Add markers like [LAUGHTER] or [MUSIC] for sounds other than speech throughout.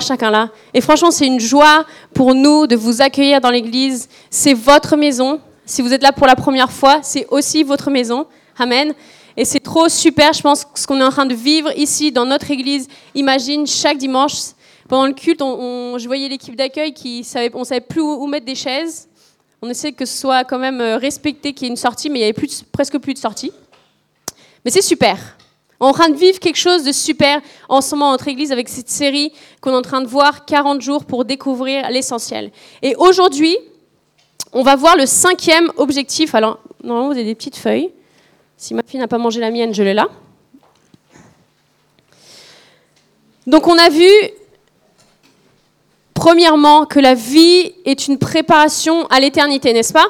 chacun là. Et franchement, c'est une joie pour nous de vous accueillir dans l'église. C'est votre maison. Si vous êtes là pour la première fois, c'est aussi votre maison. Amen. Et c'est trop super, je pense, ce qu'on est en train de vivre ici dans notre église. Imagine chaque dimanche, pendant le culte, on, je voyais l'équipe d'accueil qui savait, on savait plus où, mettre des chaises. On essaie que ce soit quand même euh, respecté, qu'il y ait une sortie, mais il y avait presque plus de sortie. Mais c'est super. On est en train de vivre quelque chose de super en ce moment notre église avec cette série qu'on est en train de voir 40 jours pour découvrir l'essentiel. Et aujourd'hui, on va voir le cinquième objectif. Alors, normalement, vous avez des petites feuilles. Si ma fille n'a pas mangé la mienne, je l'ai là. Donc on a vu, premièrement, que la vie est une préparation à l'éternité, n'est-ce pas?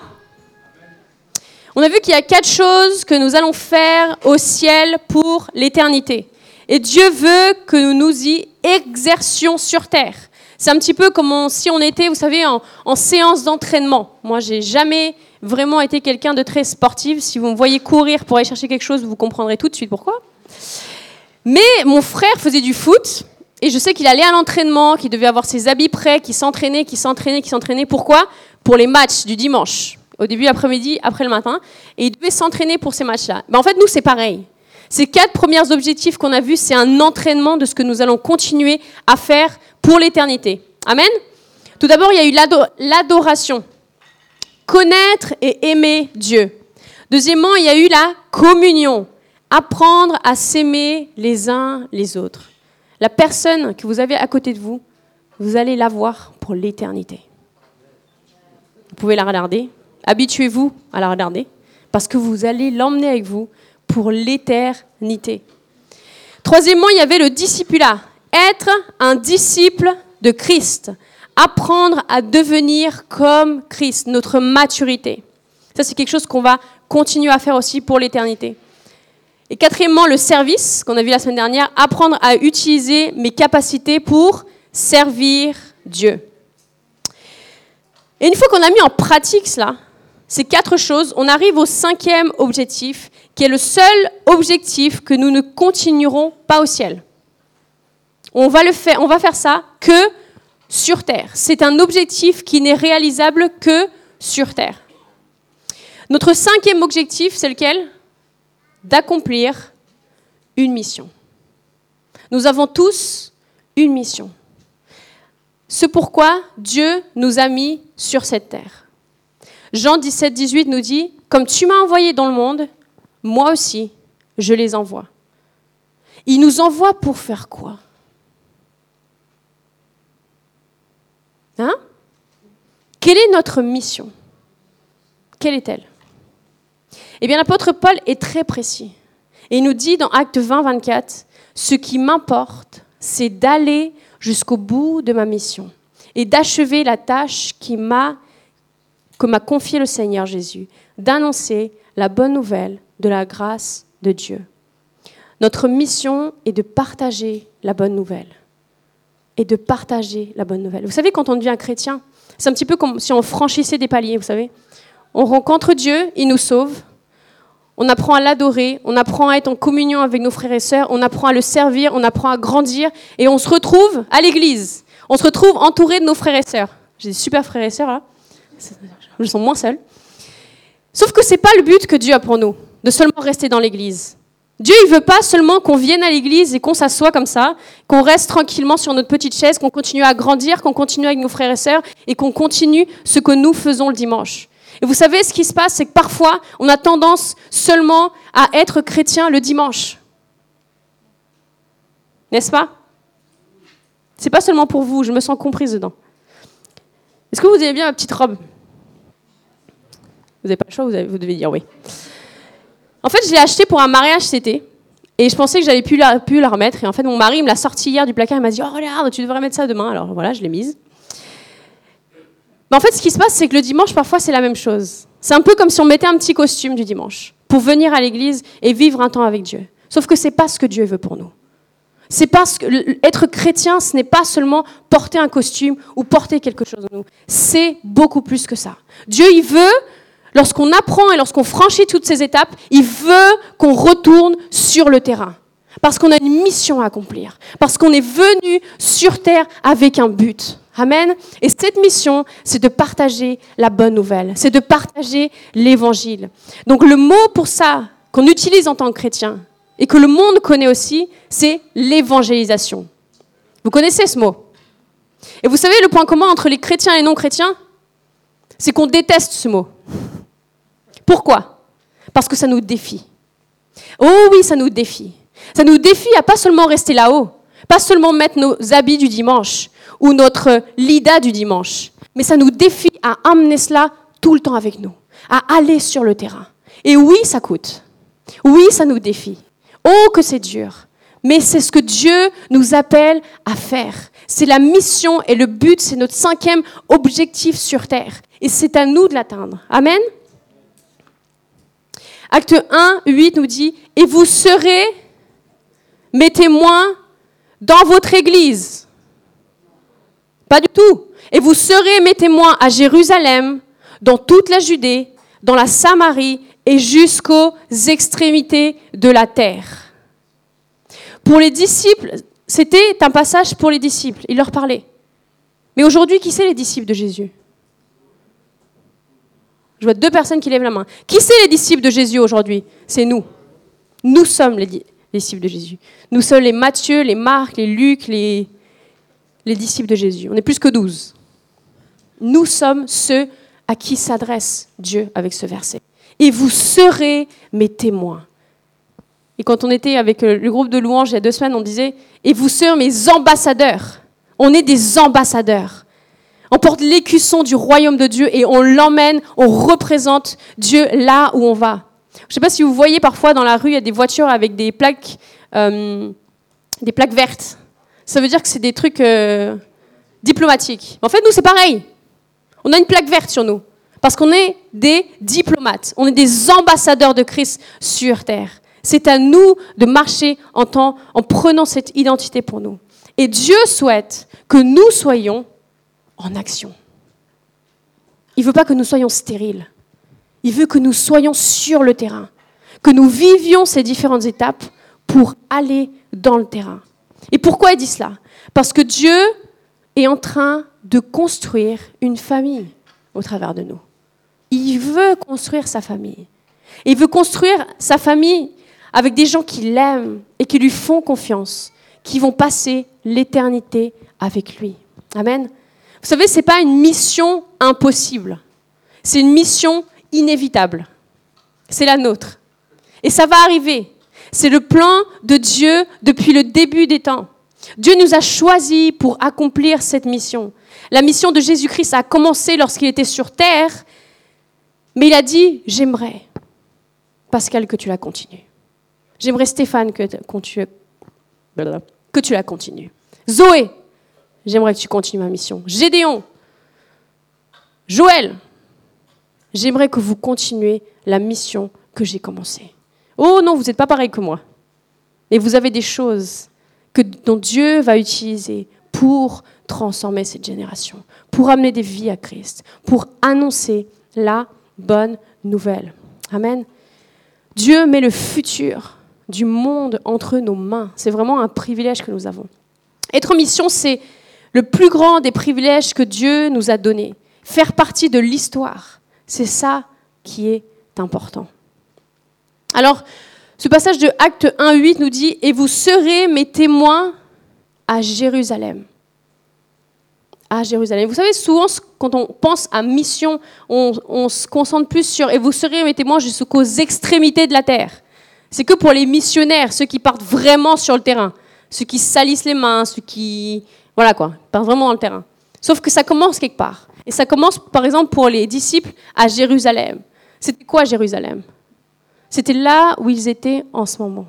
On a vu qu'il y a quatre choses que nous allons faire au ciel pour l'éternité. Et Dieu veut que nous nous y exercions sur terre. C'est un petit peu comme si on était, vous savez, en, en séance d'entraînement. Moi, j'ai jamais vraiment été quelqu'un de très sportif. Si vous me voyez courir pour aller chercher quelque chose, vous comprendrez tout de suite pourquoi. Mais mon frère faisait du foot et je sais qu'il allait à l'entraînement, qu'il devait avoir ses habits prêts, qu'il s'entraînait, qu'il s'entraînait, qu'il s'entraînait. Pourquoi? Pour les matchs du dimanche, au début, après-midi, après le matin. Et il devait s'entraîner pour ces matchs-là. Ben, en fait, nous, c'est pareil. Ces quatre premiers objectifs qu'on a vus, c'est un entraînement de ce que nous allons continuer à faire pour l'éternité. Amen Tout d'abord, il y a eu l'adoration connaître et aimer Dieu. Deuxièmement, il y a eu la communion, apprendre à s'aimer les uns les autres. La personne que vous avez à côté de vous, vous allez la voir pour l'éternité. Vous pouvez la regarder, habituez-vous à la regarder, parce que vous allez l'emmener avec vous pour l'éternité. Troisièmement, il y avait le discipulat, être un disciple de Christ apprendre à devenir comme Christ, notre maturité. Ça, c'est quelque chose qu'on va continuer à faire aussi pour l'éternité. Et quatrièmement, le service, qu'on a vu la semaine dernière, apprendre à utiliser mes capacités pour servir Dieu. Et une fois qu'on a mis en pratique cela, ces quatre choses, on arrive au cinquième objectif, qui est le seul objectif que nous ne continuerons pas au ciel. On va, faire, on va faire ça que sur Terre. C'est un objectif qui n'est réalisable que sur Terre. Notre cinquième objectif, c'est lequel? D'accomplir une mission. Nous avons tous une mission. Ce pourquoi Dieu nous a mis sur cette terre. Jean 17, 18 nous dit, Comme tu m'as envoyé dans le monde, moi aussi, je les envoie. Il nous envoie pour faire quoi? Hein? Quelle est notre mission? Quelle est-elle? Eh bien, l'apôtre Paul est très précis. Il nous dit dans Acte 20, 24, Ce qui m'importe, c'est d'aller jusqu'au bout de ma mission et d'achever la tâche qui m'a, que m'a confiée le Seigneur Jésus, d'annoncer la bonne nouvelle de la grâce de Dieu. Notre mission est de partager la bonne nouvelle et de partager la bonne nouvelle. Vous savez, quand on devient chrétien, c'est un petit peu comme si on franchissait des paliers, vous savez. On rencontre Dieu, il nous sauve. On apprend à l'adorer, on apprend à être en communion avec nos frères et sœurs, on apprend à le servir, on apprend à grandir et on se retrouve à l'église. On se retrouve entouré de nos frères et sœurs. J'ai des super frères et sœurs là. Ils sont moins seuls. Sauf que ce n'est pas le but que Dieu a pour nous, de seulement rester dans l'église. Dieu, il veut pas seulement qu'on vienne à l'église et qu'on s'assoie comme ça, qu'on reste tranquillement sur notre petite chaise, qu'on continue à grandir, qu'on continue avec nos frères et sœurs et qu'on continue ce que nous faisons le dimanche. Et vous savez, ce qui se passe, c'est que parfois, on a tendance seulement à être chrétien le dimanche. N'est-ce pas? C'est pas seulement pour vous, je me sens comprise dedans. Est-ce que vous aimez bien ma petite robe? Vous n'avez pas le choix, vous, devez dire oui. En fait, je l'ai acheté pour un mariage cet été. Et je pensais que j'avais pu la, remettre. Et en fait, mon mari me l'a sorti hier du placard. Il m'a dit Oh, regarde, tu devrais mettre ça demain. Alors voilà, je l'ai mise. Mais en fait, ce qui se passe, c'est que le dimanche, parfois, c'est la même chose. C'est un peu comme si on mettait un petit costume du dimanche pour venir à l'église et vivre un temps avec Dieu. Sauf que c'est pas ce que Dieu veut pour nous. C'est parce que être chrétien, ce n'est pas seulement porter un costume ou porter quelque chose en nous. C'est beaucoup plus que ça. Dieu, il veut lorsqu'on apprend et lorsqu'on franchit toutes ces étapes, il veut qu'on retourne sur le terrain. parce qu'on a une mission à accomplir, parce qu'on est venu sur terre avec un but. Amen. Et cette mission, c'est de partager la bonne nouvelle, c'est de partager l'évangile. Donc le mot pour ça qu'on utilise en tant que chrétien et que le monde connaît aussi, c'est l'évangélisation. Vous connaissez ce mot? Et vous savez le point commun entre les chrétiens et non-chrétiens? C'est qu'on déteste ce mot. Pourquoi? Parce que ça nous défie. Oh oui, ça nous défie. Ça nous défie à pas seulement rester là-haut, pas seulement mettre nos habits du dimanche ou notre lida du dimanche, mais ça nous défie à amener cela tout le temps avec nous, à aller sur le terrain. Et oui, ça coûte. Oui, ça nous défie. Oh, que c'est dur. Mais c'est ce que Dieu nous appelle à faire. C'est la mission et le but, c'est notre cinquième objectif sur Terre. Et c'est à nous de l'atteindre. Amen. Acte 1, 8 nous dit, et vous serez mes témoins dans votre Église. Pas du tout. Et vous serez mes témoins à Jérusalem, dans toute la Judée, dans la Samarie et jusqu'aux extrémités de la terre. Pour les disciples, c'était un passage pour les disciples. Il leur parlait. Mais aujourd'hui, qui c'est les disciples de Jésus? Je vois deux personnes qui lèvent la main. Qui c'est les disciples de Jésus aujourd'hui? C'est nous. Nous sommes les, disciples de Jésus. Nous sommes les Matthieu, les Marc, les Luc, les, les disciples de Jésus. On est plus que douze. Nous sommes ceux à qui s'adresse Dieu avec ce verset et vous serez mes témoins. Et quand on était avec euh, le groupe de louanges il y a deux semaines, on disait, et vous serez mes ambassadeurs. On est des ambassadeurs. On porte l'écusson du royaume de Dieu et on l'emmène, on représente Dieu là où on va. Je ne sais pas si vous voyez parfois dans la rue, il y a des voitures avec des plaques, euh, des plaques vertes. Ça veut dire que c'est des trucs euh, diplomatiques. En fait, nous, c'est pareil. On a une plaque verte sur nous. Parce qu'on est des diplomates, on est des ambassadeurs de Christ sur terre. C'est à nous de marcher en, prenant cette identité pour nous. Et Dieu souhaite que nous soyons en action. Il ne veut pas que nous soyons stériles. Il veut que nous soyons sur le terrain, que nous vivions ces différentes étapes pour aller dans le terrain. Et pourquoi il dit cela? Parce que Dieu est en train de construire une famille au travers de nous. Il veut construire sa famille. Il veut construire sa famille avec des gens qui l'aiment et qui lui font confiance, qui vont passer l'éternité avec lui. Amen. Vous savez, ce n'est pas une mission impossible. C'est une mission inévitable. C'est la nôtre. Et ça va arriver. C'est le plan de Dieu depuis le début des temps. Dieu nous a choisis pour accomplir cette mission. La mission de Jésus-Christ a commencé lorsqu'il était sur terre mais il a dit, j'aimerais, Pascal, que tu la continues. J'aimerais, Stéphane, que, tu, la continues. Zoé, j'aimerais que tu continues ma mission. Gédéon, Joël, j'aimerais que vous continuez la mission que j'ai commencée. Oh non, vous n'êtes pas pareil que moi. Et vous avez des choses que, dont Dieu va utiliser pour transformer cette génération, pour amener des vies à Christ, pour annoncer la bonne nouvelle. Amen. Dieu met le futur du monde entre nos mains. C'est vraiment un privilège que nous avons. Être mission, c'est le plus grand des privilèges que Dieu nous a donné. Faire partie de l'histoire, c'est ça qui est important. Alors, ce passage de Acte 1.8 nous dit, Et vous serez mes témoins à Jérusalem à Jérusalem. Vous savez, souvent, quand on pense à mission, on, se concentre plus sur et vous serez mes témoins jusqu'aux extrémités de la terre. C'est que pour les missionnaires, ceux qui partent vraiment sur le terrain, ceux qui salissent les mains, ceux qui. Voilà quoi, partent vraiment dans le terrain. Sauf que ça commence quelque part. Et ça commence, par exemple, pour les disciples à Jérusalem. C'était quoi Jérusalem? C'était là où ils étaient en ce moment.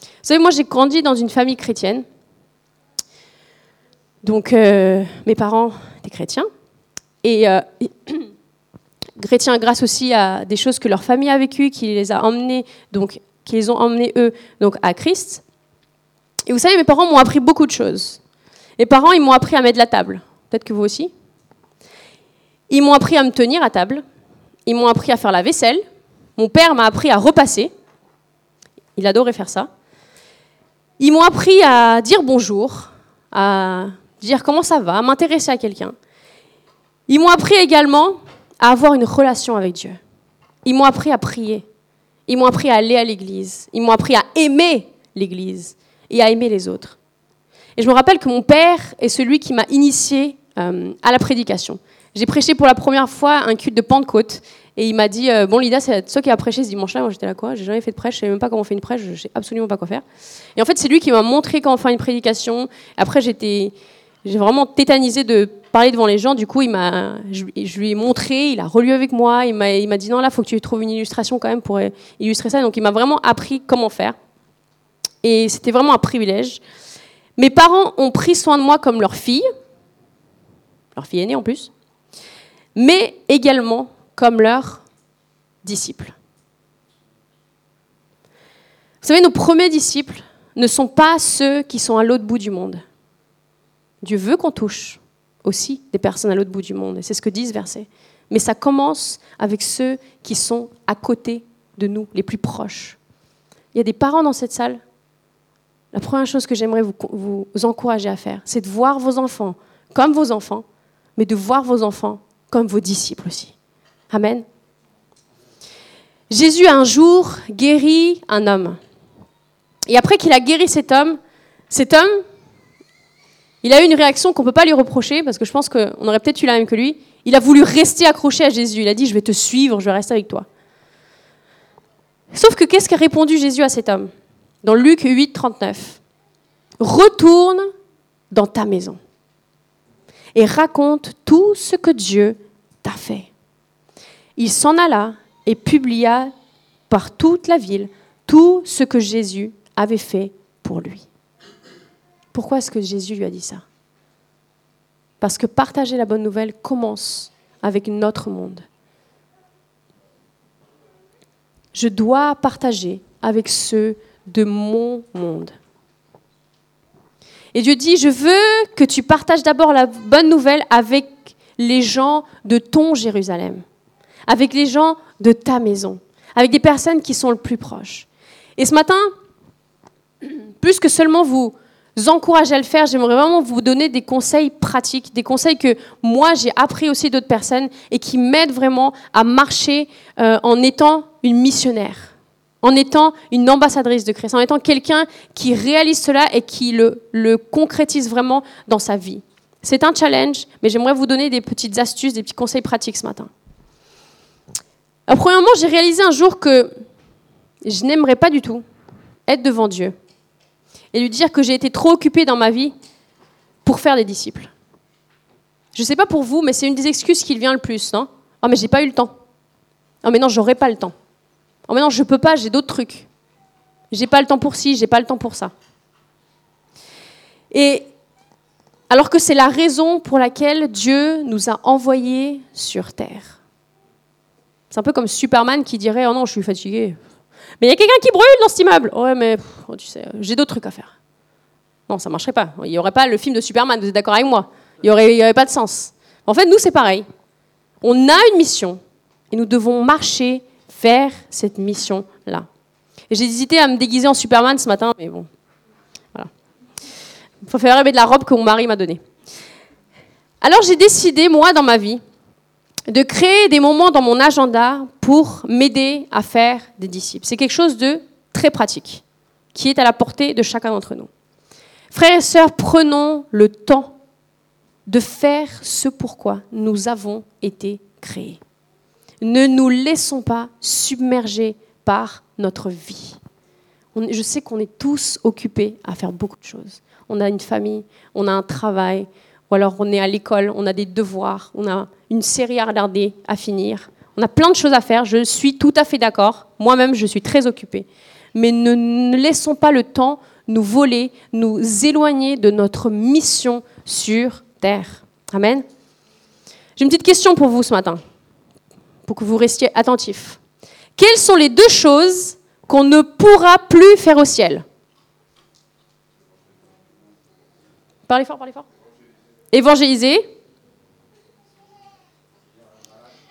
Vous savez, moi j'ai grandi dans une famille chrétienne. Donc, euh, mes parents étaient chrétiens. Et euh, [CLEARS THROAT] chrétiens grâce aussi à des choses que leur famille a vécues, qui les a emmenés, donc, qui ont emmenés eux, donc à Christ. Et vous savez, mes parents m'ont appris beaucoup de choses. Mes parents, ils m'ont appris à mettre la table. Peut-être que vous aussi. Ils m'ont appris à me tenir à table. Ils m'ont appris à faire la vaisselle. Mon père m'a appris à repasser. Il adorait faire ça. Ils m'ont appris à dire bonjour, à dire comment ça va, m'intéresser à quelqu'un. Ils m'ont appris également à avoir une relation avec Dieu. Ils m'ont appris à prier. Ils m'ont appris à aller à l'église. Ils m'ont appris à aimer l'église et à aimer les autres. Et je me rappelle que mon père est celui qui m'a initié euh, à la prédication. J'ai prêché pour la première fois un culte de Pentecôte et il m'a dit euh, Bon, Lida, c'est toi qui as prêché ce dimanche-là. Moi, j'étais là, quoi? J'ai jamais fait de prêche, je sais même pas comment on fait une prêche, je sais absolument pas quoi faire. Et en fait, c'est lui qui m'a montré comment faire une prédication. Après, j'étais. J'ai vraiment tétanisé de parler devant les gens. Du coup, il m'a, je, lui ai montré, il a relu avec moi. Il m'a, il m'a dit non, là, faut que tu trouves une illustration quand même pour illustrer ça. Donc, il m'a vraiment appris comment faire. Et c'était vraiment un privilège. Mes parents ont pris soin de moi comme leur fille, leur fille aînée en plus, mais également comme leurs disciples. Vous savez, nos premiers disciples ne sont pas ceux qui sont à l'autre bout du monde. Dieu veut qu'on touche aussi des personnes à l'autre bout du monde, et c'est ce que dit ce verset. Mais ça commence avec ceux qui sont à côté de nous, les plus proches. Il y a des parents dans cette salle. La première chose que j'aimerais vous, vous encourager à faire, c'est de voir vos enfants comme vos enfants, mais de voir vos enfants comme vos disciples aussi. Amen. Jésus un jour guéri un homme. Et après qu'il a guéri cet homme, cet homme, il a eu une réaction qu'on ne peut pas lui reprocher, parce que je pense qu'on aurait peut-être eu la même que lui. Il a voulu rester accroché à Jésus. Il a dit, je vais te suivre, je vais rester avec toi. Sauf que qu'est-ce qu'a répondu Jésus à cet homme Dans Luc 8, 39. Retourne dans ta maison et raconte tout ce que Dieu t'a fait. Il s'en alla et publia par toute la ville tout ce que Jésus avait fait pour lui. Pourquoi est-ce que Jésus lui a dit ça? Parce que partager la bonne nouvelle commence avec notre monde. Je dois partager avec ceux de mon monde. Et Dieu dit, je veux que tu partages d'abord la bonne nouvelle avec les gens de ton Jérusalem, avec les gens de ta maison, avec des personnes qui sont le plus proches. Et ce matin, plus que seulement vous encourager à le faire, j'aimerais vraiment vous donner des conseils pratiques, des conseils que moi j'ai appris aussi d'autres personnes et qui m'aident vraiment à marcher euh, en étant une missionnaire en étant une ambassadrice de Christ, en étant quelqu'un qui réalise cela et qui le, le concrétise vraiment dans sa vie. C'est un challenge, mais j'aimerais vous donner des petites astuces, des petits conseils pratiques ce matin. Alors, premièrement, j'ai réalisé un jour que je n'aimerais pas du tout être devant Dieu et lui dire que j'ai été trop occupée dans ma vie pour faire des disciples. Je ne sais pas pour vous, mais c'est une des excuses qui vient le plus, Oh, mais j'ai pas eu le temps. Oh, mais non, j'aurai pas le temps. Oh, mais non, je peux pas, j'ai d'autres trucs. J'ai pas le temps pour ci, j'ai pas le temps pour ça. Et alors que c'est la raison pour laquelle Dieu nous a envoyés sur terre. C'est un peu comme Superman qui dirait Oh non, je suis fatigué. Mais il y a quelqu'un qui brûle dans cet immeuble. Ouais, mais oh, tu sais, j'ai d'autres trucs à faire. Non, ça marcherait pas. Il n'y aurait pas le film de Superman, vous êtes d'accord avec moi Il n'y aurait, aurait pas de sens. En fait, nous, c'est pareil. On a une mission et nous devons marcher faire cette mission-là. J'ai hésité à me déguiser en Superman ce matin, mais bon, voilà. Il faut faire rêver de la robe que mon mari m'a donnée. Alors j'ai décidé, moi, dans ma vie, de créer des moments dans mon agenda pour m'aider à faire des disciples. C'est quelque chose de très pratique, qui est à la portée de chacun d'entre nous. Frères et sœurs, prenons le temps de faire ce pourquoi nous avons été créés. Ne nous laissons pas submerger par notre vie. je sais qu'on est tous occupés à faire beaucoup de choses. On a une famille, on a un travail, ou alors on est à l'école, on a des devoirs, on a une série à regarder, à finir. On a plein de choses à faire, je suis tout à fait d'accord. Moi-même, je suis très occupée. Mais ne, laissons pas le temps nous voler, nous éloigner de notre mission sur Terre. Amen. J'ai une petite question pour vous ce matin pour que vous restiez attentifs. Quelles sont les deux choses qu'on ne pourra plus faire au ciel? Parlez fort, parlez fort. Évangéliser.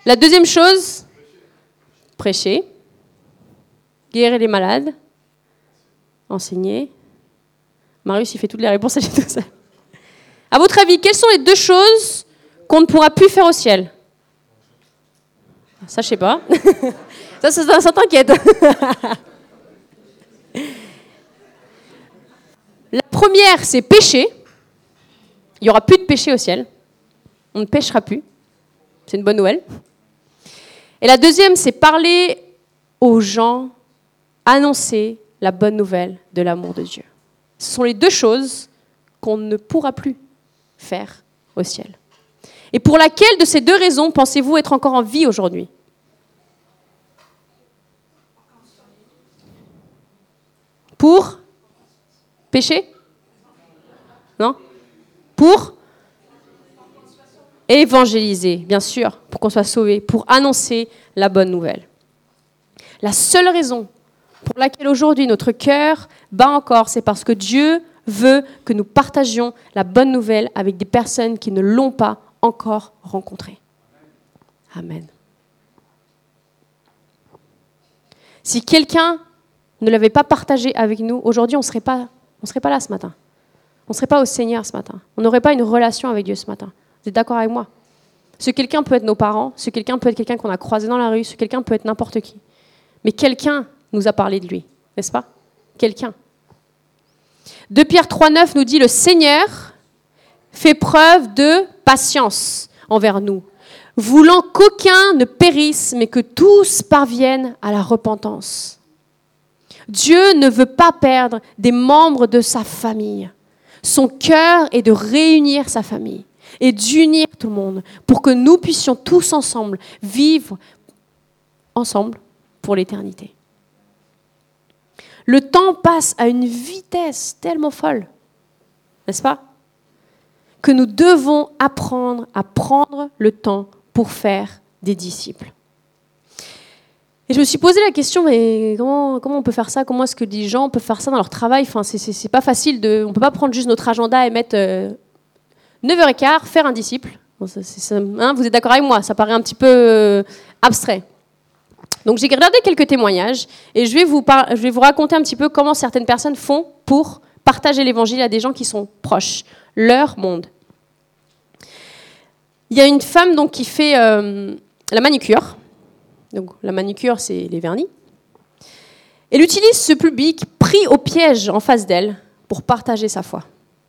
La deuxième chose, prêcher. Guérir les malades. Enseigner. Marius, il fait toutes les réponses [LAUGHS] à tout ça. À votre avis, quelles sont les deux choses qu'on ne pourra plus faire au ciel? Ça, je sais pas. [LAUGHS] ça, ça, ça t'inquiète. [LAUGHS] La première, c'est pécher. Il n'y aura plus de péché au ciel. On ne pêchera plus. C'est une bonne nouvelle. Et la deuxième, c'est parler aux gens, annoncer la bonne nouvelle de l'amour de Dieu. Ce sont les deux choses qu'on ne pourra plus faire au ciel. Et pour laquelle de ces deux raisons pensez-vous être encore en vie aujourd'hui? Pour pécher Non? Pour évangéliser, bien sûr, pour qu'on soit sauvé, pour annoncer la bonne nouvelle. La seule raison pour laquelle aujourd'hui notre cœur bat encore, c'est parce que Dieu veut que nous partagions la bonne nouvelle avec des personnes qui ne l'ont pas encore rencontrée. Amen. Si quelqu'un ne l'avait pas partagé avec nous, aujourd'hui on ne serait, pas, serait pas là ce matin. On ne serait pas au Seigneur ce matin. On n'aurait pas une relation avec Dieu ce matin. Vous êtes d'accord avec moi? Ce quelqu'un peut être nos parents, ce quelqu'un peut être quelqu'un qu'on a croisé dans la rue, ce quelqu'un peut être n'importe qui. Mais quelqu'un nous a parlé de lui, n'est-ce pas? Quelqu'un. 2 Pierre 3,9 nous dit Le Seigneur fait preuve de patience envers nous, voulant qu'aucun ne périsse, mais que tous parviennent à la repentance. Dieu ne veut pas perdre des membres de sa famille. Son cœur est de réunir sa famille et d'unir tout le monde pour que nous puissions tous ensemble vivre ensemble pour l'éternité. Le temps passe à une vitesse tellement folle, n'est-ce pas? Que nous devons apprendre à prendre le temps pour faire des disciples. Et je me suis posé la question, mais comment, on peut faire ça? Comment est-ce que des gens peuvent faire ça dans leur travail? Enfin, c'est pas facile de. On peut pas prendre juste notre agenda et mettre euh, 9h15, faire un disciple. Hein, vous êtes d'accord avec moi? Ça paraît un petit peu euh, abstrait. Donc j'ai regardé quelques témoignages et je vais, vous raconter un petit peu comment certaines personnes font pour partager l'évangile à des gens qui sont proches, leur monde. Il y a une femme donc qui fait euh, la manicure. Donc la manicure, c'est les vernis. Elle utilise ce public pris au piège en face d'elle pour partager sa foi.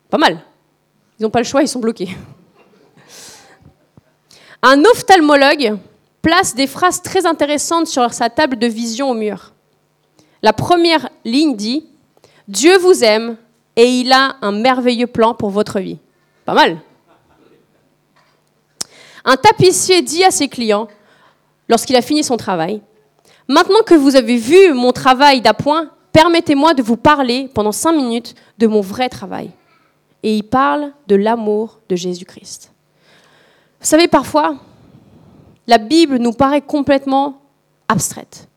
Pas mal. Ils n'ont pas le choix, ils sont bloqués. Un ophtalmologue place des phrases très intéressantes sur sa table de vision au mur. La première ligne dit Dieu vous aime et il a un merveilleux plan pour votre vie. Pas mal. Un tapissier dit à ses clients, lorsqu'il a fini son travail, Maintenant que vous avez vu mon travail d'appoint, permettez-moi de vous parler pendant cinq minutes de mon vrai travail et il parle de l'amour de Jésus-Christ. Vous savez, parfois, la Bible nous paraît complètement abstraite.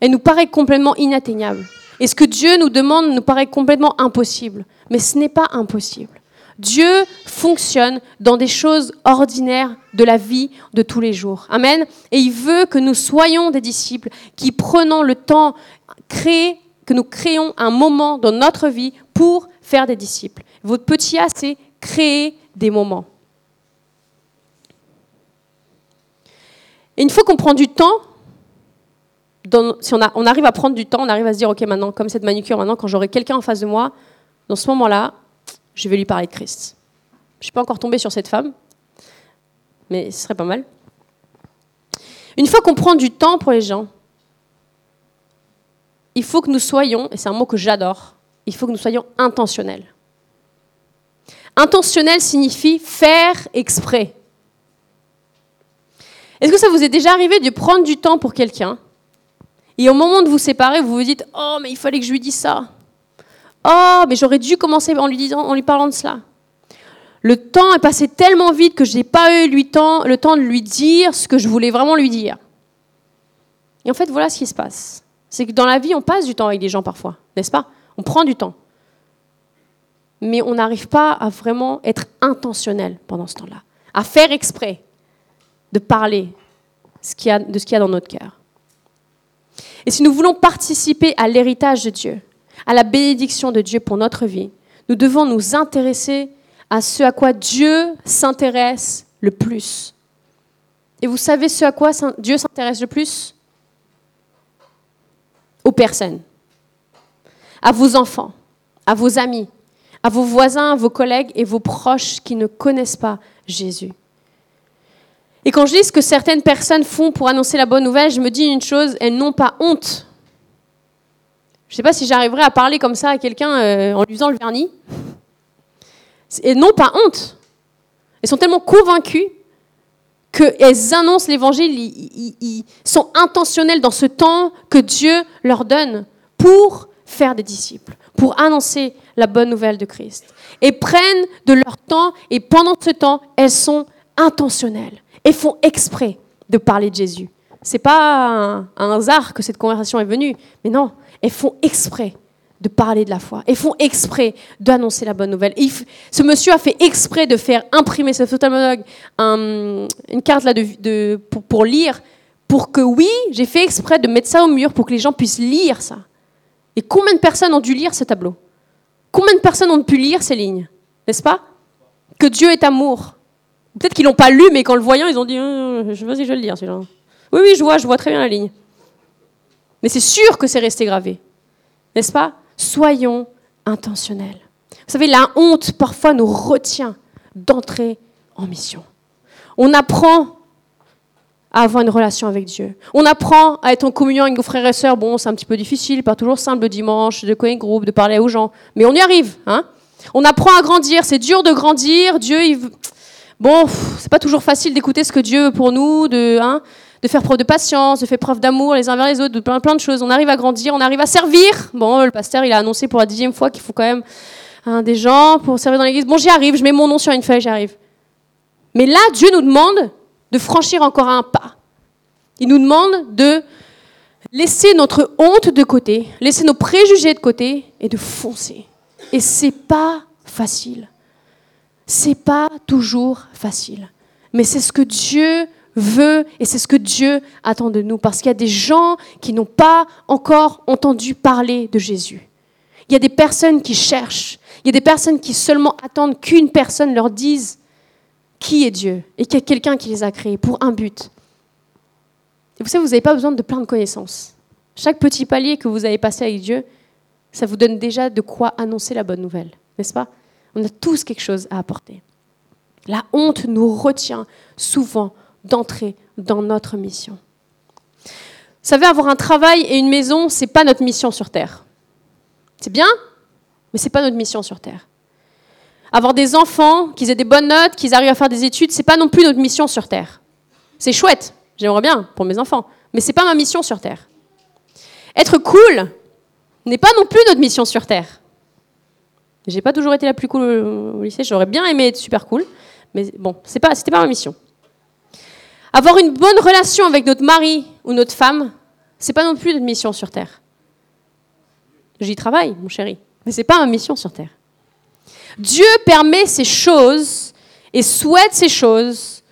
Elle nous paraît complètement inatteignable. Et ce que Dieu nous demande nous paraît complètement impossible. Mais ce n'est pas impossible. Dieu fonctionne dans des choses ordinaires de la vie de tous les jours. Amen. Et il veut que nous soyons des disciples qui prenons le temps, que nous créons un moment dans notre vie pour faire des disciples. Votre petit A, c'est créer des moments. Et une fois qu'on prend du temps, si on, on, arrive à prendre du temps, on arrive à se dire, ok, maintenant, comme cette manucure, maintenant, quand j'aurai quelqu'un en face de moi, dans ce moment-là, je vais lui parler de Christ. Je ne suis pas encore tombée sur cette femme, mais ce serait pas mal. Une fois qu'on prend du temps pour les gens, il faut que nous soyons, et c'est un mot que j'adore, il faut que nous soyons intentionnels. Intentionnel signifie faire exprès. Est-ce que ça vous est déjà arrivé de prendre du temps pour quelqu'un et au moment de vous séparer, vous vous dites Oh, mais il fallait que je lui dise ça. Oh, mais j'aurais dû commencer en lui, disant, en lui parlant de cela. Le temps est passé tellement vite que je n'ai pas eu le temps de lui dire ce que je voulais vraiment lui dire. Et en fait, voilà ce qui se passe. C'est que dans la vie, on passe du temps avec des gens parfois, n'est-ce pas? On prend du temps mais on n'arrive pas à vraiment être intentionnel pendant ce temps-là, à faire exprès de parler de ce qu'il y a dans notre cœur. Et si nous voulons participer à l'héritage de Dieu, à la bénédiction de Dieu pour notre vie, nous devons nous intéresser à ce à quoi Dieu s'intéresse le plus. Et vous savez ce à quoi Dieu s'intéresse le plus? Aux personnes, à vos enfants, à vos amis, à vos voisins, à vos collègues et vos proches qui ne connaissent pas Jésus. Et quand je dis ce que certaines personnes font pour annoncer la bonne nouvelle, je me dis une chose, elles n'ont pas honte. Je ne sais pas si j'arriverai à parler comme ça à quelqu'un euh, en lui faisant le vernis. Elles n'ont pas honte. Elles sont tellement convaincues qu'elles annoncent l'évangile, ils, sont intentionnels dans ce temps que Dieu leur donne pour faire des disciples, pour annoncer la bonne nouvelle de Christ. Et prennent de leur temps, et pendant ce temps, elles sont intentionnelles et font exprès de parler de Jésus. C'est pas un, hasard que cette conversation est venue, mais non, elles font exprès de parler de la foi. Elles font exprès d'annoncer la bonne nouvelle. ce monsieur a fait exprès de faire imprimer ce photomologue un, une carte là pour, lire, pour que oui, j'ai fait exprès de mettre ça au mur pour que les gens puissent lire ça. Et combien de personnes ont dû lire ce tableau? Combien de personnes ont pu lire ces lignes? N'est-ce pas? Que Dieu est amour. Peut-être qu'ils l'ont pas lu, mais qu'en le voyant, ils ont dit euh, Je Vas-y, je vais le lire celui-là. Oui, oui, je vois, je vois très bien la ligne. Mais c'est sûr que c'est resté gravé. N'est-ce pas? Soyons intentionnels. Vous savez, la honte parfois nous retient d'entrer en mission. On apprend à avoir une relation avec Dieu. On apprend à être en communion avec nos frères et sœurs. Bon, c'est un petit peu difficile, pas toujours simple le dimanche, de connaître groupe, de parler aux gens, mais on y arrive. Hein on apprend à grandir. C'est dur de grandir. Dieu, il... bon, c'est pas toujours facile d'écouter ce que Dieu veut pour nous, de, hein, de faire preuve de patience, de faire preuve d'amour les uns vers les autres, de plein, plein de choses. On arrive à grandir, on arrive à servir. Bon, le pasteur, il a annoncé pour la dixième fois qu'il faut quand même hein, des gens pour servir dans l'église. Bon, j'y arrive, je mets mon nom sur une feuille, j'y arrive. Mais là, Dieu nous demande de franchir encore un pas. Il nous demande de laisser notre honte de côté, laisser nos préjugés de côté et de foncer. Et c'est pas facile. C'est pas toujours facile. Mais c'est ce que Dieu veut et c'est ce que Dieu attend de nous. Parce qu'il y a des gens qui n'ont pas encore entendu parler de Jésus. Il y a des personnes qui cherchent. Il y a des personnes qui seulement attendent qu'une personne leur dise qui est Dieu et qu'il y a quelqu'un qui les a créés pour un but. Et vous savez, vous n'avez pas besoin de plein de connaissances. Chaque petit palier que vous avez passé avec Dieu, ça vous donne déjà de quoi annoncer la bonne nouvelle, n'est-ce pas? On a tous quelque chose à apporter. La honte nous retient souvent d'entrer dans notre mission. Vous savez, avoir un travail et une maison, c'est pas notre mission sur Terre. C'est bien, mais c'est pas notre mission sur Terre. Avoir des enfants, qu'ils aient des bonnes notes, qu'ils arrivent à faire des études, c'est pas non plus notre mission sur Terre. C'est chouette, j'aimerais bien pour mes enfants, mais c'est pas ma mission sur Terre. Être cool n'est pas non plus notre mission sur Terre. J'ai pas toujours été la plus cool au lycée, j'aurais bien aimé être super cool, mais bon, c'est pas, pas ma mission. Avoir une bonne relation avec notre mari ou notre femme, c'est pas non plus notre mission sur Terre. J'y travaille, mon chéri, mais c'est pas ma mission sur Terre. Dieu permet ces choses et souhaite ces choses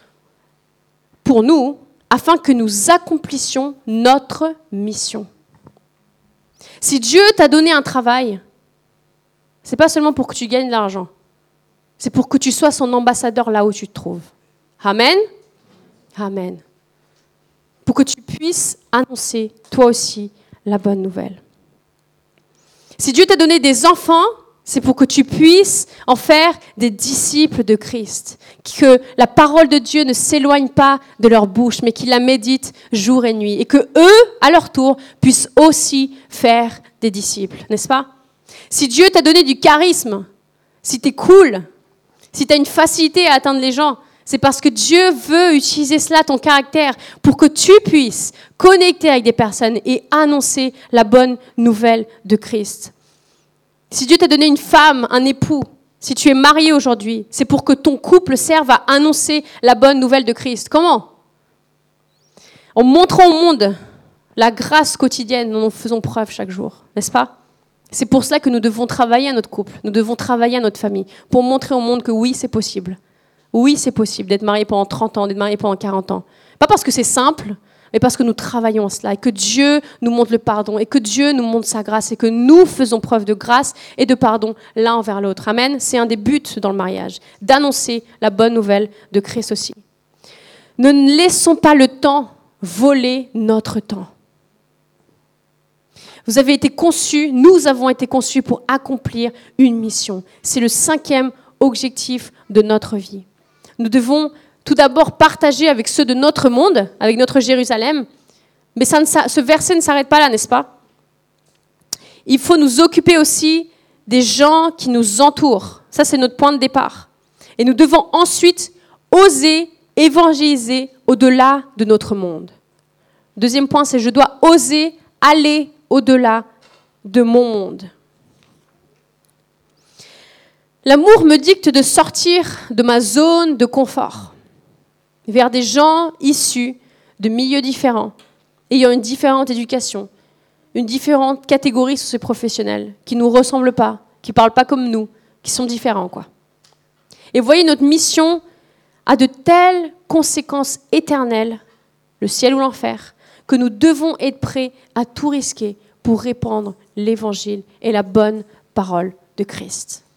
pour nous afin que nous accomplissions notre mission. Si Dieu t'a donné un travail, c'est pas seulement pour que tu gagnes de l'argent, c'est pour que tu sois son ambassadeur là où tu te trouves. Amen. Amen. Pour que tu puisses annoncer toi aussi la bonne nouvelle. Si Dieu t'a donné des enfants, c'est pour que tu puisses en faire des disciples de Christ. Que la parole de Dieu ne s'éloigne pas de leur bouche, mais qu'ils la méditent jour et nuit. Et que eux, à leur tour, puissent aussi faire des disciples, n'est-ce pas? Si Dieu t'a donné du charisme, si tu es cool, si tu as une facilité à atteindre les gens, c'est parce que Dieu veut utiliser cela, ton caractère, pour que tu puisses connecter avec des personnes et annoncer la bonne nouvelle de Christ. Si Dieu t'a donné une femme, un époux, si tu es marié aujourd'hui, c'est pour que ton couple serve à annoncer la bonne nouvelle de Christ. Comment? En montrant au monde la grâce quotidienne dont nous faisons preuve chaque jour, n'est-ce pas? C'est pour cela que nous devons travailler à notre couple, nous devons travailler à notre famille, pour montrer au monde que oui, c'est possible. Oui, c'est possible d'être marié pendant 30 ans, d'être marié pendant 40 ans. Pas parce que c'est simple, mais parce que nous travaillons à cela et que Dieu nous montre le pardon et que Dieu nous montre sa grâce et que nous faisons preuve de grâce et de pardon l'un envers l'autre. Amen. C'est un des buts dans le mariage, d'annoncer la bonne nouvelle de Christ aussi. Ne laissons pas le temps voler notre temps. Vous avez été conçus, nous avons été conçus pour accomplir une mission. C'est le cinquième objectif de notre vie. Nous devons tout d'abord partager avec ceux de notre monde, avec notre Jérusalem, mais ce verset ne s'arrête pas là, n'est-ce pas? Il faut nous occuper aussi des gens qui nous entourent. Ça, c'est notre point de départ. Et nous devons ensuite oser évangéliser au-delà de notre monde. Deuxième point, c'est je dois oser aller au-delà de mon monde. L'amour me dicte de sortir de ma zone de confort vers des gens issus de milieux différents, ayant une différente éducation, une différente catégorie socio-professionnelle, qui ne nous ressemblent pas, qui ne parlent pas comme nous, qui sont différents. Quoi. Et voyez, notre mission a de telles conséquences éternelles, le ciel ou l'enfer, que nous devons être prêts à tout risquer pour répandre l'évangile et la bonne parole de Christ.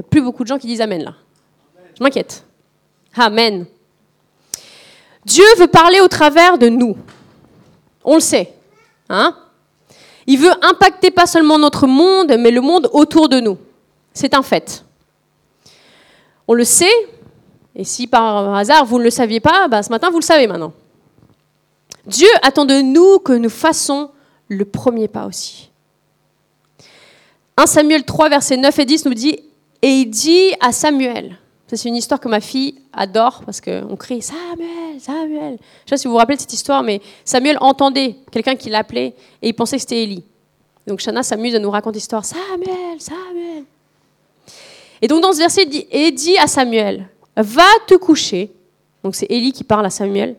N'y a plus beaucoup de gens qui disent Amen là. Je m'inquiète. Amen. Dieu veut parler au travers de nous. On le sait. Hein Il veut impacter pas seulement notre monde, mais le monde autour de nous. C'est un fait. On le sait, et si par hasard vous ne le saviez pas, bah, ce matin vous le savez maintenant. Dieu attend de nous que nous fassions le premier pas aussi. 1 Samuel 3, versets 9 et 10 nous dit Et il dit à Samuel, c'est une histoire que ma fille adore parce qu'on crie Samuel, Samuel. Je ne sais pas si vous vous rappelez de cette histoire, mais Samuel entendait quelqu'un qui l'appelait et il pensait que c'était Élie. Donc Shana s'amuse à nous raconter l'histoire Samuel, Samuel. Et donc dans ce verset, il dit, et dit à Samuel Va te coucher. Donc c'est Élie qui parle à Samuel.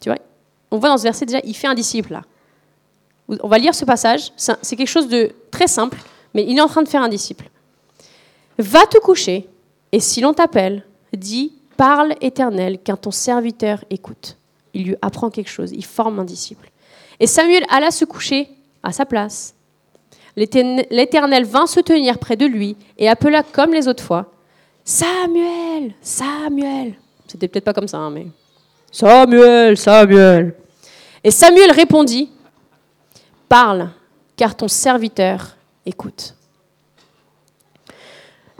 Tu vois On voit dans ce verset déjà, il fait un disciple là. On va lire ce passage. C'est quelque chose de très simple, mais il est en train de faire un disciple. Va te coucher et si l'on t'appelle, dis Parle éternel, qu'un ton serviteur écoute. Il lui apprend quelque chose, il forme un disciple. Et Samuel alla se coucher à sa place. L'Éternel vint se tenir près de lui et appela comme les autres fois Samuel, Samuel. C'était peut-être pas comme ça, hein, mais Samuel, Samuel. Et Samuel répondit Parle, car ton serviteur écoute.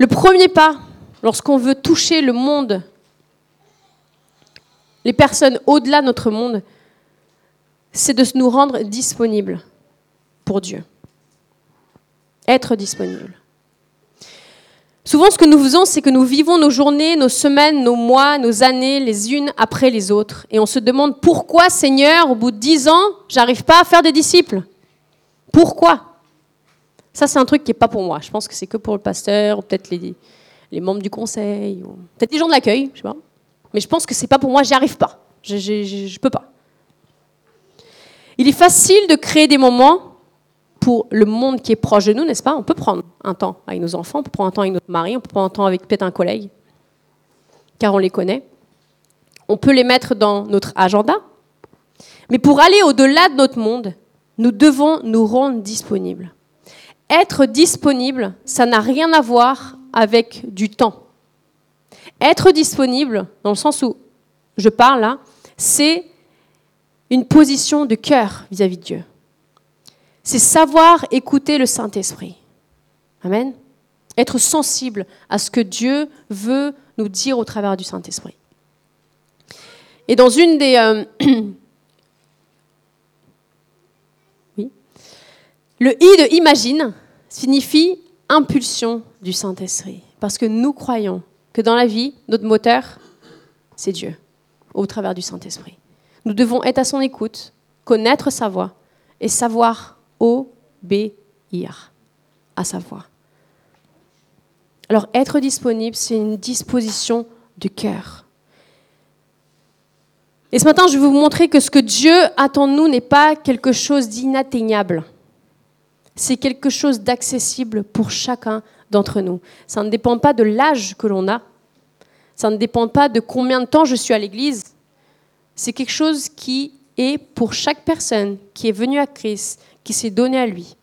Le premier pas lorsqu'on veut toucher le monde, les personnes au-delà de notre monde, c'est de nous rendre disponibles pour Dieu. Être disponible. Souvent, ce que nous faisons, c'est que nous vivons nos journées, nos semaines, nos mois, nos années, les unes après les autres. Et on se demande pourquoi, Seigneur, au bout de dix ans, j'arrive pas à faire des disciples? Pourquoi? Ça, c'est un truc qui n'est pas pour moi. Je pense que c'est que pour le pasteur, ou peut-être les, membres du conseil, ou peut-être les gens de l'accueil, je sais pas. Mais je pense que c'est pas pour moi, j'y arrive pas. Je, je, peux pas. Il est facile de créer des moments pour le monde qui est proche de nous, n'est-ce pas? On peut prendre un temps avec nos enfants, on peut prendre un temps avec notre mari, on peut prendre un temps avec peut-être un collègue, car on les connaît. On peut les mettre dans notre agenda. Mais pour aller au-delà de notre monde, nous devons nous rendre disponibles. Être disponible, ça n'a rien à voir avec du temps. Être disponible, dans le sens où je parle là, c'est une position de cœur vis-à-vis de Dieu. C'est savoir écouter le Saint-Esprit. Amen. Être sensible à ce que Dieu veut nous dire au travers du Saint-Esprit. Et dans une des... Euh, [CLEARS THROAT] Le I de imagine signifie impulsion du Saint-Esprit. Parce que nous croyons que dans la vie, notre moteur, c'est Dieu, au travers du Saint-Esprit. Nous devons être à son écoute, connaître sa voix et savoir obéir à sa voix. Alors être disponible, c'est une disposition du cœur. Et ce matin, je vais vous montrer que ce que Dieu attend de nous n'est pas quelque chose d'inatteignable c'est quelque chose d'accessible pour chacun d'entre nous. Ça ne dépend pas de l'âge que l'on a, ça ne dépend pas de combien de temps je suis à l'église, c'est quelque chose qui est pour chaque personne qui est venue à Christ, qui s'est donné à lui.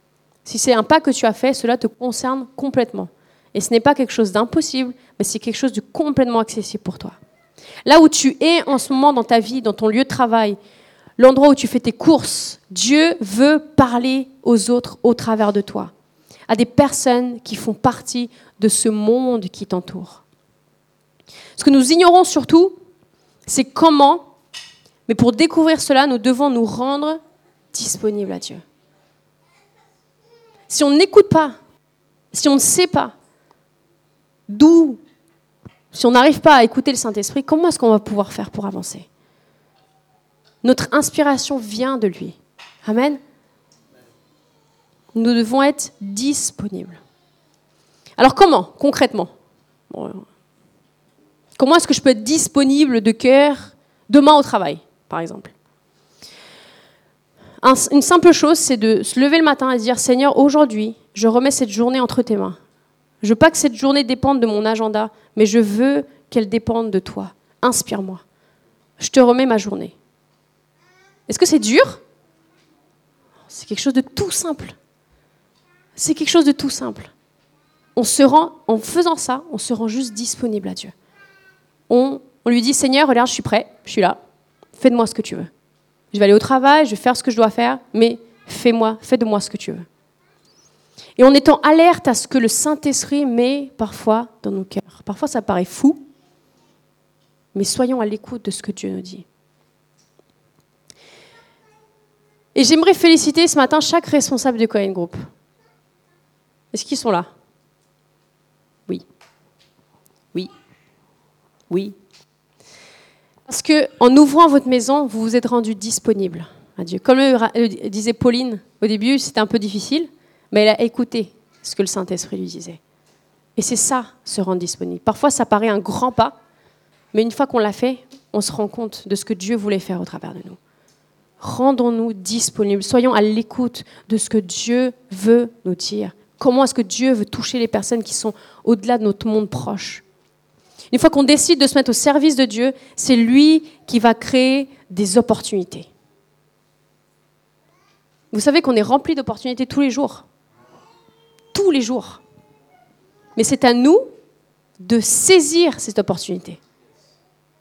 Si c'est un pas que tu as fait, cela te concerne complètement. Et ce n'est pas quelque chose d'impossible, mais c'est quelque chose de complètement accessible pour toi. Là où tu es en ce moment dans ta vie, dans ton lieu de travail, l'endroit où tu fais tes courses, Dieu veut parler aux autres au travers de toi, à des personnes qui font partie de ce monde qui t'entoure. Ce que nous ignorons surtout, c'est comment, mais pour découvrir cela, nous devons nous rendre disponibles à Dieu. Si on n'écoute pas, si on ne sait pas d'où, si on n'arrive pas à écouter le Saint-Esprit, comment est-ce qu'on va pouvoir faire pour avancer? Notre inspiration vient de lui. Amen? Nous devons être disponibles. Alors comment, concrètement Comment est-ce que je peux être disponible de cœur demain au travail, par exemple Une simple chose, c'est de se lever le matin et dire Seigneur, aujourd'hui, je remets cette journée entre tes mains. Je veux pas que cette journée dépende de mon agenda, mais je veux qu'elle dépende de toi. Inspire-moi. Je te remets ma journée. Est-ce que c'est dur? C'est quelque chose de tout simple. C'est quelque chose de tout simple. On se rend, en faisant ça, on se rend juste disponible à Dieu on, lui dit Seigneur, regarde, je suis prêt, je suis là, fais de moi ce que tu veux. Je vais aller au travail, je vais faire ce que je dois faire, mais fais-moi, fais de moi ce que tu veux. Et en étant alerte à ce que le Saint-Esprit met parfois dans nos cœurs. Parfois ça paraît fou, mais soyons à l'écoute de ce que Dieu nous dit. Et j'aimerais féliciter ce matin chaque responsable de Cohen Group. Est-ce qu'ils sont là? Oui. Oui. Oui. Parce que en ouvrant votre maison, vous vous êtes rendu disponible à Dieu. Comme le, disait Pauline au début, c'était un peu difficile, mais elle a écouté ce que le Saint-Esprit lui disait. Et c'est ça, se rendre disponible. Parfois, ça paraît un grand pas, mais une fois qu'on l'a fait, on se rend compte de ce que Dieu voulait faire au travers de nous. Rendons-nous disponibles, soyons à l'écoute de ce que Dieu veut nous dire. Comment est-ce que Dieu veut toucher les personnes qui sont au-delà de notre monde proche? Une fois qu'on décide de se mettre au service de Dieu, c'est lui qui va créer des opportunités. Vous savez qu'on est rempli d'opportunités tous les jours. Tous les jours. Mais c'est à nous de saisir cette opportunité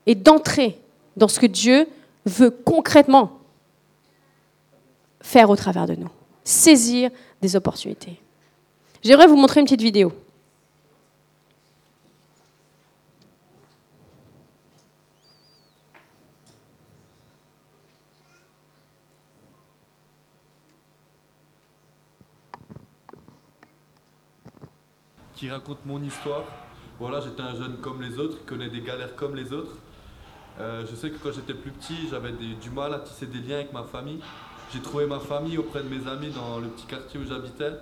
et d'entrer dans ce que Dieu veut concrètement faire au travers de nous. Saisir des opportunités. J'aimerais vous montrer une petite vidéo. qui raconte mon histoire. Voilà, j'étais un jeune comme les autres, qui connaît des galères comme les autres. Euh, je sais que quand j'étais plus petit, j'avais du mal à tisser des liens avec ma famille. J'ai trouvé ma famille auprès de mes amis dans le petit quartier où j'habitais.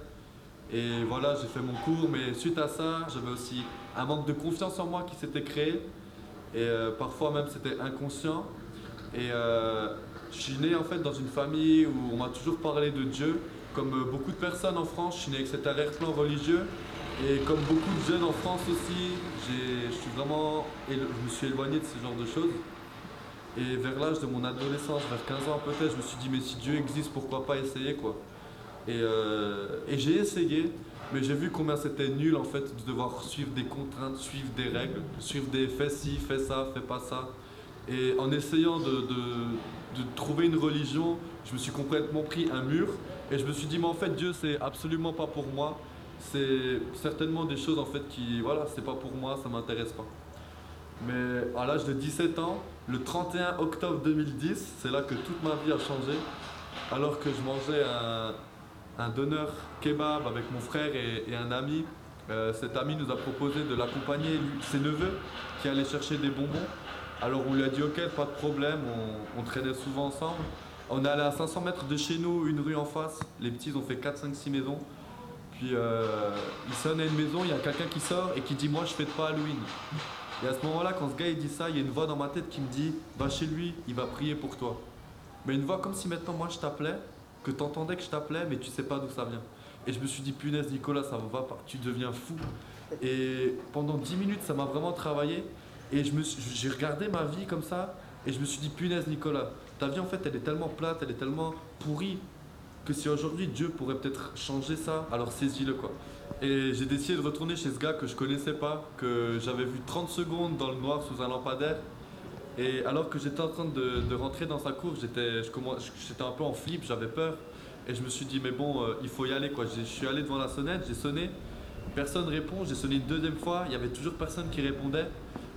Et voilà, j'ai fait mon cours, mais suite à ça, j'avais aussi un manque de confiance en moi qui s'était créé. Et euh, parfois même c'était inconscient. Et euh, je suis né en fait dans une famille où on m'a toujours parlé de Dieu. Comme beaucoup de personnes en France, je suis né avec cet arrière-plan religieux. Et comme beaucoup de jeunes en France aussi, je suis vraiment, je me suis éloigné de ce genre de choses. Et vers l'âge de mon adolescence, vers 15 ans peut-être, je me suis dit mais si Dieu existe, pourquoi pas essayer quoi? Et, euh, et j'ai essayé, mais j'ai vu combien c'était nul en fait de devoir suivre des contraintes, suivre des règles, suivre des fais ci, fais ça, fais pas ça. Et en essayant de, de, de trouver une religion, je me suis complètement pris un mur et je me suis dit mais en fait Dieu c'est absolument pas pour moi c'est certainement des choses en fait qui, voilà, c'est pas pour moi, ça m'intéresse pas. Mais à l'âge de 17 ans, le 31 octobre 2010, c'est là que toute ma vie a changé. Alors que je mangeais un, un donneur kebab avec mon frère et, un ami, euh, cet ami nous a proposé de l'accompagner, ses neveux, qui allaient chercher des bonbons. Alors on lui a dit ok, pas de problème, on, traînait souvent ensemble. On est allé à 500 mètres de chez nous, une rue en face. Les petits ont fait 4, 5, 6 maisons. Puis euh, il sonne à une maison, il y a quelqu'un qui sort et qui dit Moi je fête pas Halloween. Et à ce moment-là, quand ce gars il dit ça, il y a une voix dans ma tête qui me dit Va chez lui, il va prier pour toi. Mais une voix comme si maintenant moi je t'appelais, que tu entendais que je t'appelais, mais tu sais pas d'où ça vient. Et je me suis dit Punaise, Nicolas, ça va pas, tu deviens fou. Et pendant 10 minutes, ça m'a vraiment travaillé. Et j'ai regardé ma vie comme ça. Et je me suis dit, punaise Nicolas, ta vie en fait elle est tellement plate, elle est tellement pourrie, que si aujourd'hui Dieu pourrait peut-être changer ça, alors saisis-le quoi. Et j'ai décidé de retourner chez ce gars que je connaissais pas, que j'avais vu 30 secondes dans le noir sous un lampadaire. Et alors que j'étais en train de, rentrer dans sa cour, j'étais un peu en flip, j'avais peur. Et je me suis dit, mais bon, euh, il faut y aller quoi. Je suis allé devant la sonnette, j'ai sonné, personne répond. J'ai sonné une deuxième fois, il y avait toujours personne qui répondait.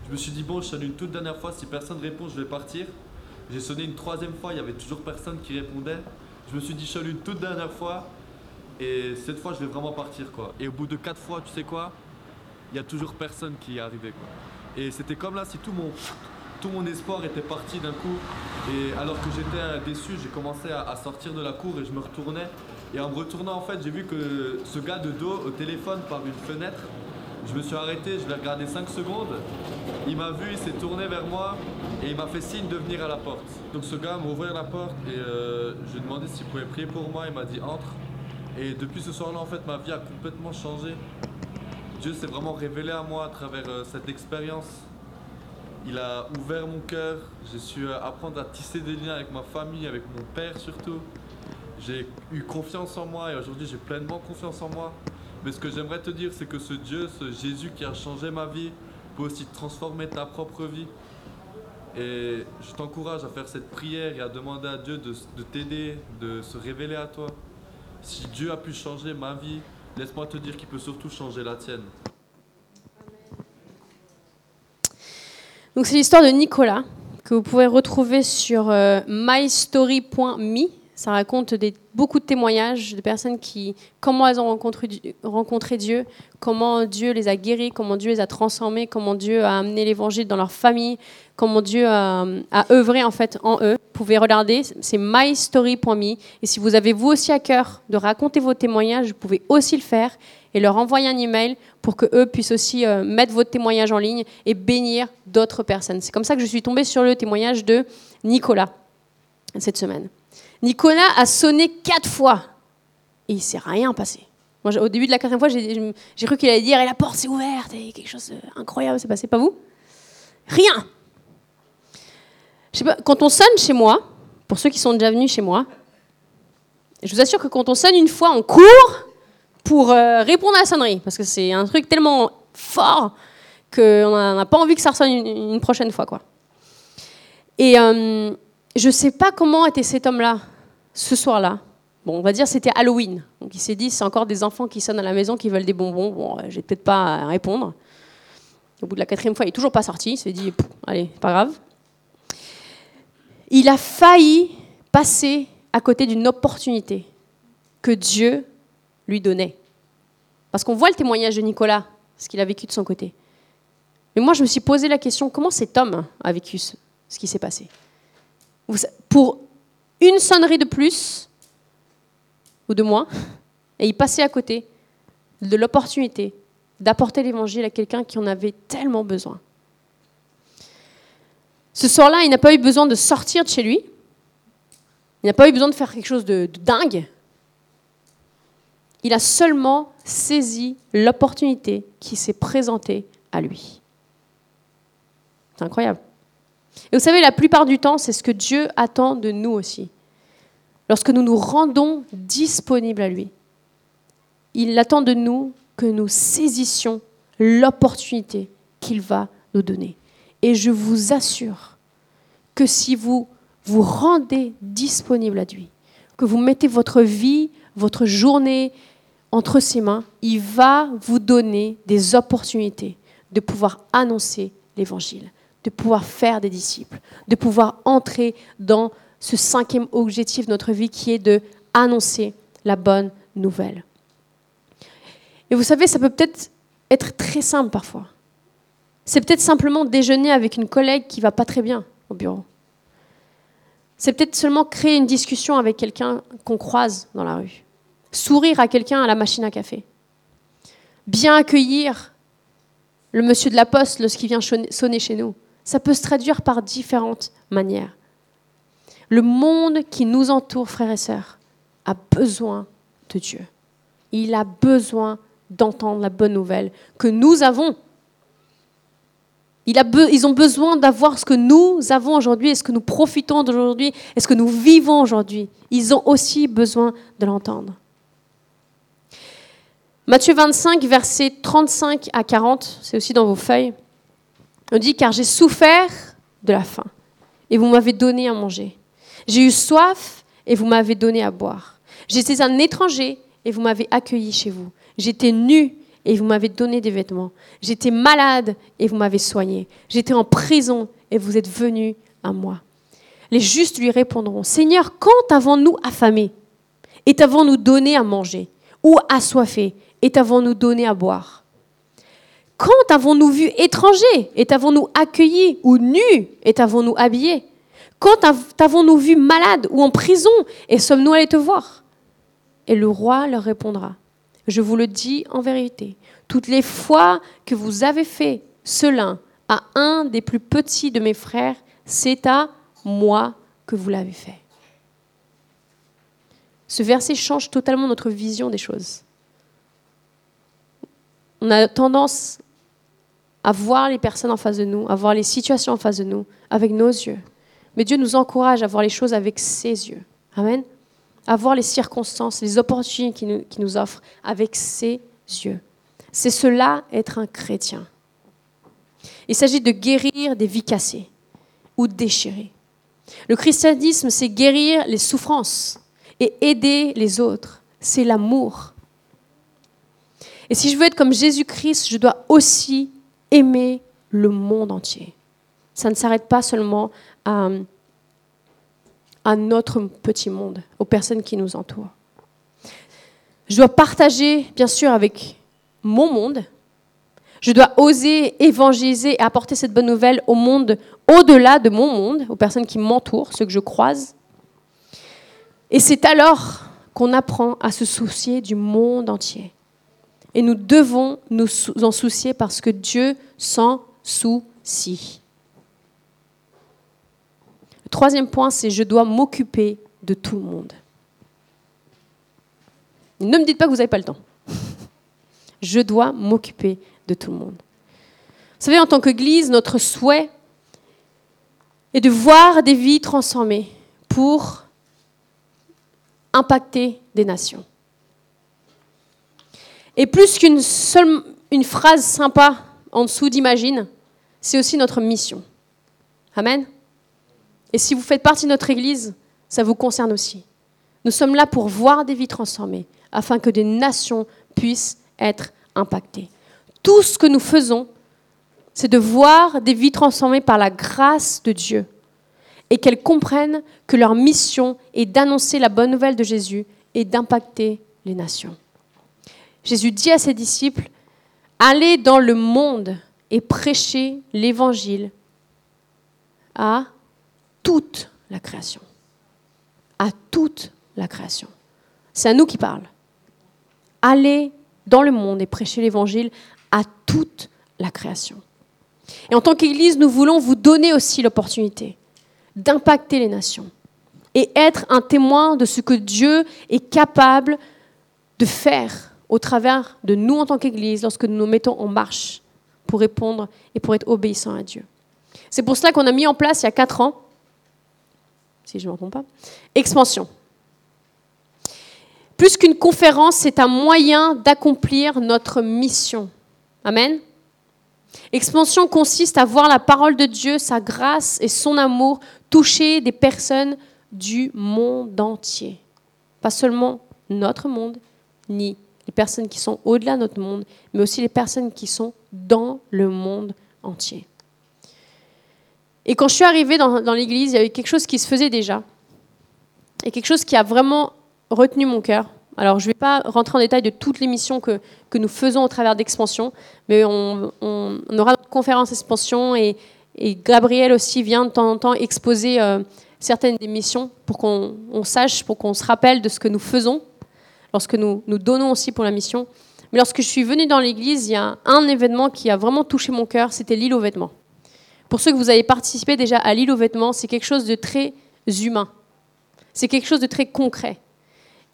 Je me suis dit, bon, je sonne une toute dernière fois, si personne répond, je vais partir. J'ai sonné une troisième fois, il y avait toujours personne qui répondait. Je me suis dit, je sonne une toute dernière fois, et cette fois, je vais vraiment partir quoi. Et au bout de quatre fois, tu sais quoi? Il y a toujours personne qui est arrivé quoi. Et c'était comme là, si tout mon, tout mon espoir était parti d'un coup. Et alors que j'étais déçu, j'ai commencé à, à sortir de la cour et je me retournais. Et en me retournant, en fait, j'ai vu que ce gars de dos au téléphone par une fenêtre, je me suis arrêté, je l'ai regardé 5 secondes. Il m'a vu, il s'est tourné vers moi et il m'a fait signe de venir à la porte. Donc ce gars m'a ouvert la porte et euh, je lui ai demandé s'il pouvait prier pour moi. Il m'a dit entre. Et depuis ce soir-là, en fait, ma vie a complètement changé. Dieu s'est vraiment révélé à moi à travers euh, cette expérience. Il a ouvert mon cœur. J'ai su euh, apprendre à tisser des liens avec ma famille, avec mon père surtout. J'ai eu confiance en moi et aujourd'hui j'ai pleinement confiance en moi. Mais ce que j'aimerais te dire, c'est que ce Dieu, ce Jésus qui a changé ma vie, peut aussi transformer ta propre vie. Et je t'encourage à faire cette prière et à demander à Dieu de, de t'aider, de se révéler à toi. Si Dieu a pu changer ma vie, laisse-moi te dire qu'il peut surtout changer la tienne. Donc c'est l'histoire de Nicolas que vous pouvez retrouver sur euh, mystory.me. Ça raconte beaucoup de témoignages de personnes qui, comment elles ont rencontré, Dieu- comment Dieu les a guéris, comment Dieu les a transformés, comment Dieu a amené l'évangile dans leur famille, comment Dieu a, a œuvré en fait en eux. Vous pouvez regarder, c'est mystory.me. Et si vous avez vous aussi à cœur de raconter vos témoignages, vous pouvez aussi le faire et leur envoyer un email pour que eux puissent aussi euh, mettre votre témoignage en ligne et bénir d'autres personnes. C'est comme ça que je suis tombée sur le témoignage de Nicolas cette semaine. Nicolas a sonné quatre fois et il s'est rien passé. Moi, au début de la quatrième fois, j'ai cru qu'il allait dire et la porte s'est ouverte et quelque chose d'incroyable s'est passé. Pas vous? Rien. Quand on sonne chez moi, pour ceux qui sont déjà venus chez moi, je vous assure que quand on sonne une fois, on court pour euh, répondre à la sonnerie parce que c'est un truc tellement fort qu'on n'a pas envie que ça ressonne une, prochaine fois. Quoi. Et euh, je ne sais pas comment était cet homme-là ce soir-là. Bon, on va dire c'était Halloween. Donc il s'est dit, c'est encore des enfants qui sonnent à la maison, qui veulent des bonbons. Bon, euh, je vais peut-être pas répondre. Au bout de la quatrième fois, il n'est toujours pas sorti. Il s'est dit, allez, pas grave. Il a failli passer à côté d'une opportunité que Dieu lui donnait. Parce qu'on voit le témoignage de Nicolas, ce qu'il a vécu de son côté. Mais moi, je me suis posé la question, comment cet homme a vécu ce, qui s'est passé? Pour une sonnerie de plus ou de moins, [LAUGHS] et il passait à côté de l'opportunité d'apporter l'évangile à quelqu'un qui en avait tellement besoin. Ce soir-là, il n'a pas eu besoin de sortir de chez lui. Il n'a pas eu besoin de faire quelque chose de dingue. Il a seulement saisi l'opportunité qui s'est présentée à lui. C'est incroyable. Et vous savez, la plupart du temps, c'est ce que Dieu attend de nous aussi. Lorsque nous nous rendons disponibles à lui, il attend de nous que nous saisissions l'opportunité qu'il va nous donner. Et je vous assure que si vous vous rendez disponible à lui, que vous mettez votre vie, votre journée entre ses mains, il va vous donner des opportunités de pouvoir annoncer l'évangile, de pouvoir faire des disciples, de pouvoir entrer dans ce cinquième objectif de notre vie qui est de annoncer la bonne nouvelle. Et vous savez, ça peut peut-être être très simple parfois. C'est peut-être simplement déjeuner avec une collègue qui va pas très bien au bureau. C'est peut-être seulement créer une discussion avec quelqu'un qu'on croise dans la rue. Sourire à quelqu'un à la machine à café. Bien accueillir le monsieur de la poste lorsqu'il vient sonner chez nous. Ça peut se traduire par différentes manières. Le monde qui nous entoure, frères et sœurs, a besoin de Dieu. Il a besoin d'entendre la bonne nouvelle que nous avons. ils ont besoin d'avoir ce que nous avons aujourd'hui et ce que nous profitons d'aujourd'hui et ce que nous vivons aujourd'hui. Ils ont aussi besoin de l'entendre. Matthieu 25, versets 35 à 40, c'est aussi dans vos feuilles. On dit, car j'ai souffert de la faim et vous m'avez donné à manger. J'ai eu soif et vous m'avez donné à boire. J'étais un étranger et vous m'avez accueilli chez vous. J'étais nu et vous m'avez donné des vêtements. J'étais malade et vous m'avez soigné. J'étais en prison et vous êtes venu à moi. Les justes lui répondront, Seigneur, quand avons-nous affamé Et t'avons-nous donné à manger Ou assoiffé Et t'avons-nous donné à boire Quand avons-nous vu étranger Et t'avons-nous accueilli Ou nu Et t'avons-nous habillé Quand t'avons-nous vu malade ou en prison Et sommes-nous allés te voir Et le roi leur répondra, je vous le dis en vérité, toutes les fois que vous avez fait cela à un des plus petits de mes frères, c'est à moi que vous l'avez fait. Ce verset change totalement notre vision des choses. On a tendance à voir les personnes en face de nous, à voir les situations en face de nous avec nos yeux. Mais Dieu nous encourage à voir les choses avec ses yeux. Amen à voir les circonstances, les opportunités qu'il nous, offre avec ses yeux. C'est cela être un chrétien. Il s'agit de guérir des vies cassées ou déchirées. Le christianisme, c'est guérir les souffrances et aider les autres. C'est l'amour. Et si je veux être comme Jésus-Christ, je dois aussi aimer le monde entier. Ça ne s'arrête pas seulement à notre petit monde, aux personnes qui nous entourent. Je dois partager, bien sûr, avec mon monde. Je dois oser évangéliser et apporter cette bonne nouvelle au monde au-delà de mon monde, aux personnes qui m'entourent, ceux que je croise. Et c'est alors qu'on apprend à se soucier du monde entier. Et nous devons nous en soucier parce que Dieu s'en soucie. Le troisième point, c'est je dois m'occuper de tout le monde. Ne me dites pas que vous n'avez pas le temps. [LAUGHS] Je dois m'occuper de tout le monde. Vous savez, en tant qu'Église, notre souhait est de voir des vies transformées pour impacter des nations. Et plus qu'une seule une phrase sympa en dessous d'imagine, c'est aussi notre mission. Amen. Et si vous faites partie de notre Église, ça vous concerne aussi. Nous sommes là pour voir des vies transformées, afin que des nations puissent être impactées. Tout ce que nous faisons, c'est de voir des vies transformées par la grâce de Dieu et qu'elles comprennent que leur mission est d'annoncer la bonne nouvelle de Jésus et d'impacter les nations. Jésus dit à ses disciples, allez dans le monde et prêchez l'évangile à toute la création. À toute la création. C'est à nous qui parle. Allez dans le monde et prêchez l'évangile à toute la création. Et en tant qu'Église, nous voulons vous donner aussi l'opportunité d'impacter les nations et être un témoin de ce que Dieu est capable de faire au travers de nous en tant qu'Église lorsque nous nous mettons en marche pour répondre et pour être obéissants à Dieu. C'est pour cela qu'on a mis en place il y a quatre ans si je ne m'entends pas. Expansion. Plus qu'une conférence, c'est un moyen d'accomplir notre mission. Amen. Expansion consiste à voir la parole de Dieu, sa grâce et son amour toucher des personnes du monde entier. Pas seulement notre monde, ni les personnes qui sont au-delà de notre monde, mais aussi les personnes qui sont dans le monde entier. Et quand je suis arrivée dans, l'église, il y avait quelque chose qui se faisait déjà. Et quelque chose qui a vraiment retenu mon cœur. Alors, je ne vais pas rentrer en détail de toutes les missions que, que nous faisons au travers d'Expansion, mais on, aura une conférence Expansion et, et, Gabriel aussi vient de temps en temps exposer euh, certaines des missions pour qu'on sache, pour qu'on se rappelle de ce que nous faisons lorsque nous, nous donnons aussi pour la mission. Mais lorsque je suis venue dans l'église, il y a un événement qui a vraiment touché mon cœur, c'était l'île aux vêtements. Pour ceux que vous avez participé déjà à l'île aux vêtements, c'est quelque chose de très humain. C'est quelque chose de très concret.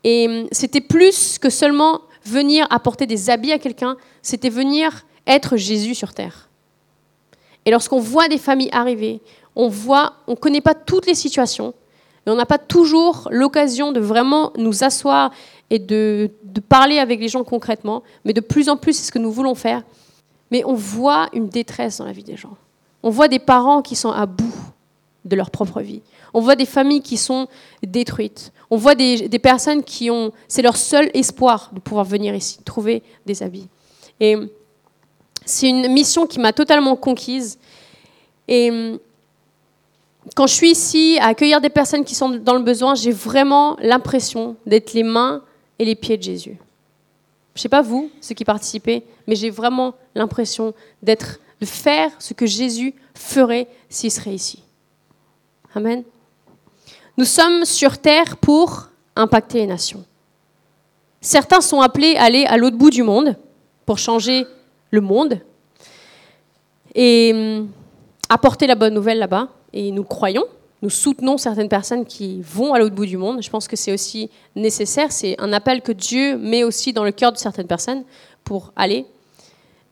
Et hum, c'était plus que seulement venir apporter des habits à quelqu'un, c'était venir être Jésus sur terre. Et lorsqu'on voit des familles arriver, on voit, on ne connaît pas toutes les situations, et on n'a pas toujours l'occasion de vraiment nous asseoir et de, de, parler avec les gens concrètement, mais de plus en plus, c'est ce que nous voulons faire. Mais on voit une détresse dans la vie des gens. On voit des parents qui sont à bout de leur propre vie. On voit des familles qui sont détruites. On voit des, des personnes qui ont... C'est leur seul espoir de pouvoir venir ici, trouver des habits. Et c'est une mission qui m'a totalement conquise. Et quand je suis ici à accueillir des personnes qui sont dans le besoin, j'ai vraiment l'impression d'être les mains et les pieds de Jésus. Je ne sais pas vous, ceux qui participez, mais j'ai vraiment l'impression d'être, de faire ce que Jésus ferait s'il serait ici. Amen. Nous sommes sur terre pour impacter les nations. Certains sont appelés à aller à l'autre bout du monde pour changer le monde et hum, apporter la bonne nouvelle là-bas et nous croyons, nous soutenons certaines personnes qui vont à l'autre bout du monde. Je pense que c'est aussi nécessaire, c'est un appel que Dieu met aussi dans le cœur de certaines personnes pour aller.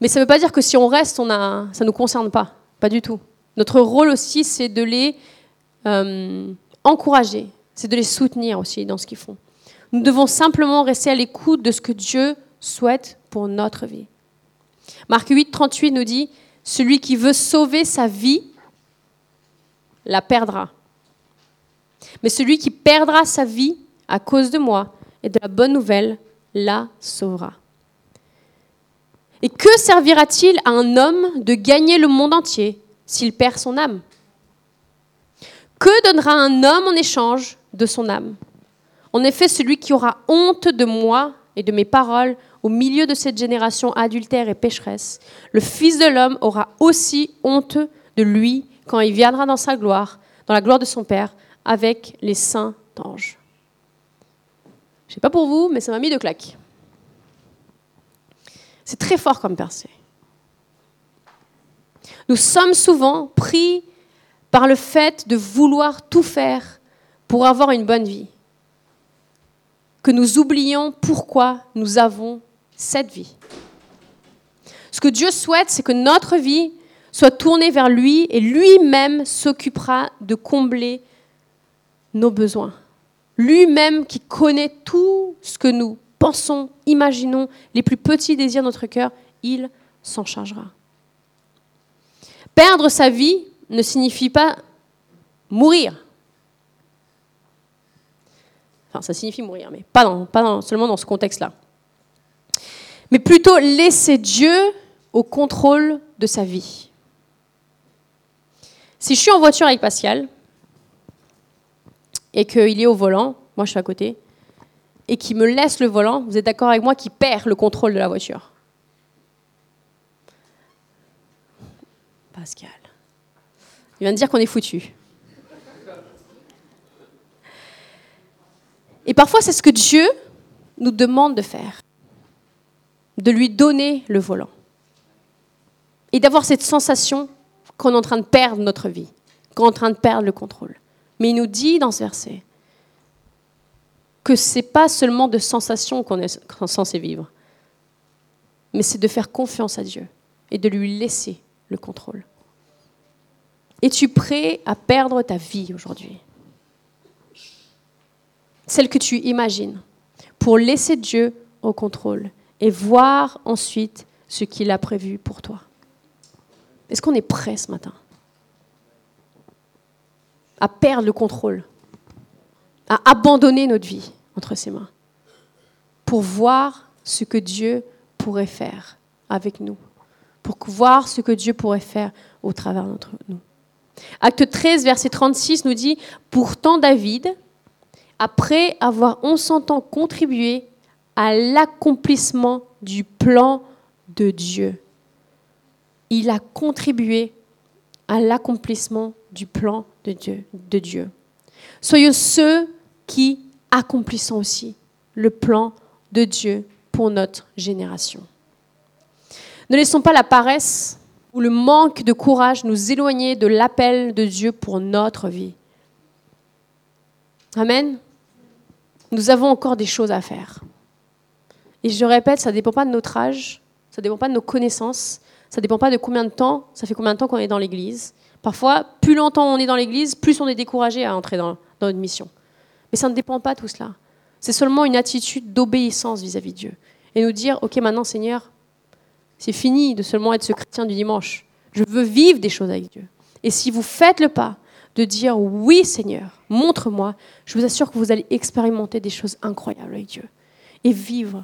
Mais ça ne veut pas dire que si on reste, ça ne nous concerne pas, pas du tout. Notre rôle aussi, c'est de les euh, encourager, c'est de les soutenir aussi dans ce qu'ils font. Nous devons simplement rester à l'écoute de ce que Dieu souhaite pour notre vie. Marc 8, 38 nous dit, Celui qui veut sauver sa vie la perdra. Mais celui qui perdra sa vie à cause de moi et de la bonne nouvelle la sauvera. Et que servira-t-il à un homme de gagner le monde entier s'il perd son âme? Que donnera un homme en échange de son âme? En effet, celui qui aura honte de moi et de mes paroles au milieu de cette génération adultère et pécheresse, le Fils de l'homme aura aussi honte de lui quand il viendra dans sa gloire, dans la gloire de son Père, avec les saints anges. Je ne sais pas pour vous, mais ça m'a mis de claques. C'est très fort comme percée. Nous sommes souvent pris par le fait de vouloir tout faire pour avoir une bonne vie, que nous oublions pourquoi nous avons cette vie. Ce que Dieu souhaite, c'est que notre vie soit tourné vers lui et lui-même s'occupera de combler nos besoins. Lui-même qui connaît tout ce que nous pensons, imaginons, les plus petits désirs de notre cœur, il s'en chargera. Perdre sa vie ne signifie pas mourir. Enfin, ça signifie mourir, mais pas, seulement dans ce contexte-là. Mais plutôt laisser Dieu au contrôle de sa vie. Si je suis en voiture avec Pascal et qu'il est au volant, moi je suis à côté, et qu'il me laisse le volant, vous êtes d'accord avec moi qu'il perd le contrôle de la voiture? Pascal. Il vient de dire qu'on est foutu. Et parfois, c'est ce que Dieu nous demande de faire, de lui donner le volant. Et d'avoir cette sensation qu'on est en train de perdre notre vie, qu'on est en train de perdre le contrôle. Mais il nous dit dans ce verset que ce n'est pas seulement de sensations qu'on est censé vivre, mais c'est de faire confiance à Dieu et de lui laisser le contrôle. Es-tu prêt à perdre ta vie aujourd'hui? Celle que tu imagines, pour laisser Dieu au contrôle et voir ensuite ce qu'il a prévu pour toi. Est-ce qu'on est prêt ce matin à perdre le contrôle, à abandonner notre vie entre ses mains pour voir ce que Dieu pourrait faire avec nous, pour voir ce que Dieu pourrait faire au travers de nous? Acte 13, verset 36 nous dit, Pourtant David, après avoir on s'entend contribué à l'accomplissement du plan de Dieu il a contribué à l'accomplissement du plan de Dieu. Soyez ceux qui accomplissons aussi le plan de Dieu pour notre génération. Ne laissons pas la paresse ou le manque de courage nous éloigner de l'appel de Dieu pour notre vie. Amen. Nous avons encore des choses à faire. Et je répète, ça ne dépend pas de notre âge, ça ne dépend pas de nos connaissances, Ça ne dépend pas de combien de temps, ça fait combien de temps qu'on est dans l'église. Parfois, plus longtemps on est dans l'église, plus on est découragé à entrer dans, dans notre mission. Mais ça ne dépend pas de tout cela. C'est seulement une attitude d'obéissance vis-à-vis de Dieu. Et nous dire, OK, maintenant Seigneur, c'est fini de seulement être ce chrétien du dimanche. Je veux vivre des choses avec Dieu. Et si vous faites le pas de dire oui Seigneur, montre-moi, je vous assure que vous allez expérimenter des choses incroyables avec Dieu. Et vivre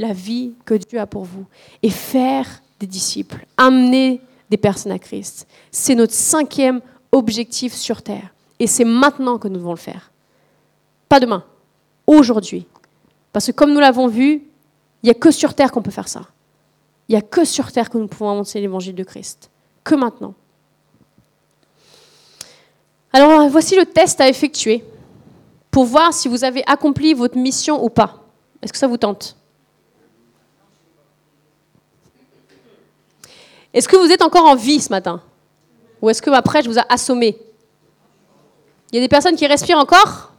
la vie que Dieu a pour vous. Et faire des disciples, amener des personnes à Christ. C'est notre cinquième objectif sur Terre. Et c'est maintenant que nous devons le faire. Pas demain, aujourd'hui. Parce que comme nous l'avons vu, il n'y a que sur Terre qu'on peut faire ça. Il n'y a que sur Terre que nous pouvons annoncer l'évangile de Christ. Que maintenant. Alors voici le test à effectuer pour voir si vous avez accompli votre mission ou pas. Est-ce que ça vous tente? Est-ce que vous êtes encore en vie ce matin? Ou est-ce que après je vous ai assommé? Il y a des personnes qui respirent encore?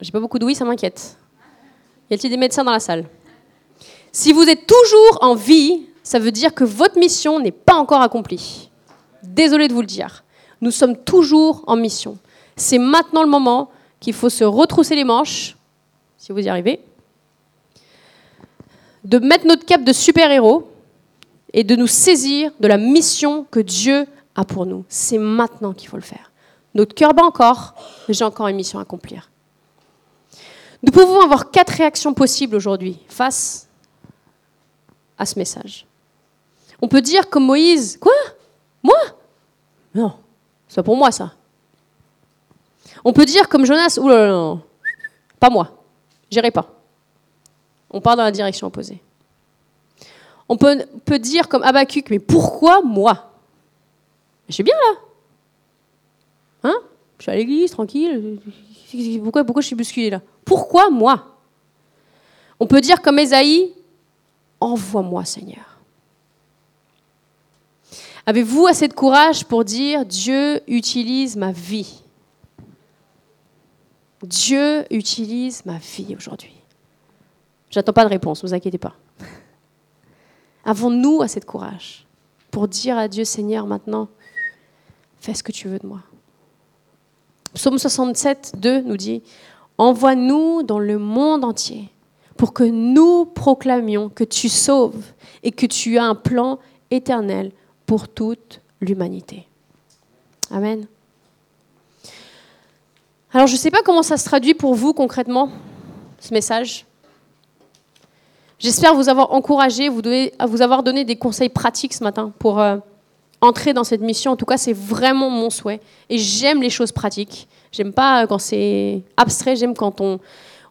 J'ai pas beaucoup de oui, ça m'inquiète. Y a-t-il des médecins dans la salle? Si vous êtes toujours en vie, ça veut dire que votre mission n'est pas encore accomplie. Désolé de vous le dire. Nous sommes toujours en mission. C'est maintenant le moment qu'il faut se retrousser les manches, si vous y arrivez, de mettre notre cap de super-héros et de nous saisir de la mission que Dieu a pour nous. C'est maintenant qu'il faut le faire. Notre cœur bat encore, mais j'ai encore une mission à accomplir. Nous pouvons avoir quatre réactions possibles aujourd'hui face à ce message. On peut dire comme Moïse, quoi? Moi? Non, c'est pour moi ça. On peut dire comme Jonas, oulala, pas moi, j'irai pas. On part dans la direction opposée. On peut, peut dire comme Abacuc, mais pourquoi moi? Je suis bien là. Hein? Je suis à l'église, tranquille. Pourquoi, pourquoi je suis bousculé là? Pourquoi moi? On peut dire comme Esaïe, envoie-moi Seigneur. Avez-vous assez de courage pour dire Dieu utilise ma vie? Dieu utilise ma vie aujourd'hui. J'attends pas de réponse, ne vous inquiétez pas. Avons-nous assez de courage pour dire à Dieu, Seigneur, maintenant, fais ce que tu veux de moi? Psaume 67, 2 nous dit, Envoie-nous dans le monde entier pour que nous proclamions que tu sauves et que tu as un plan éternel pour toute l'humanité. Amen. Alors je ne sais pas comment ça se traduit pour vous concrètement, ce message. J'espère vous avoir encouragé, vous, vous avoir donné des conseils pratiques ce matin pour euh, entrer dans cette mission. En tout cas, c'est vraiment mon souhait. Et j'aime les choses pratiques. J'aime pas quand c'est abstrait, j'aime quand on,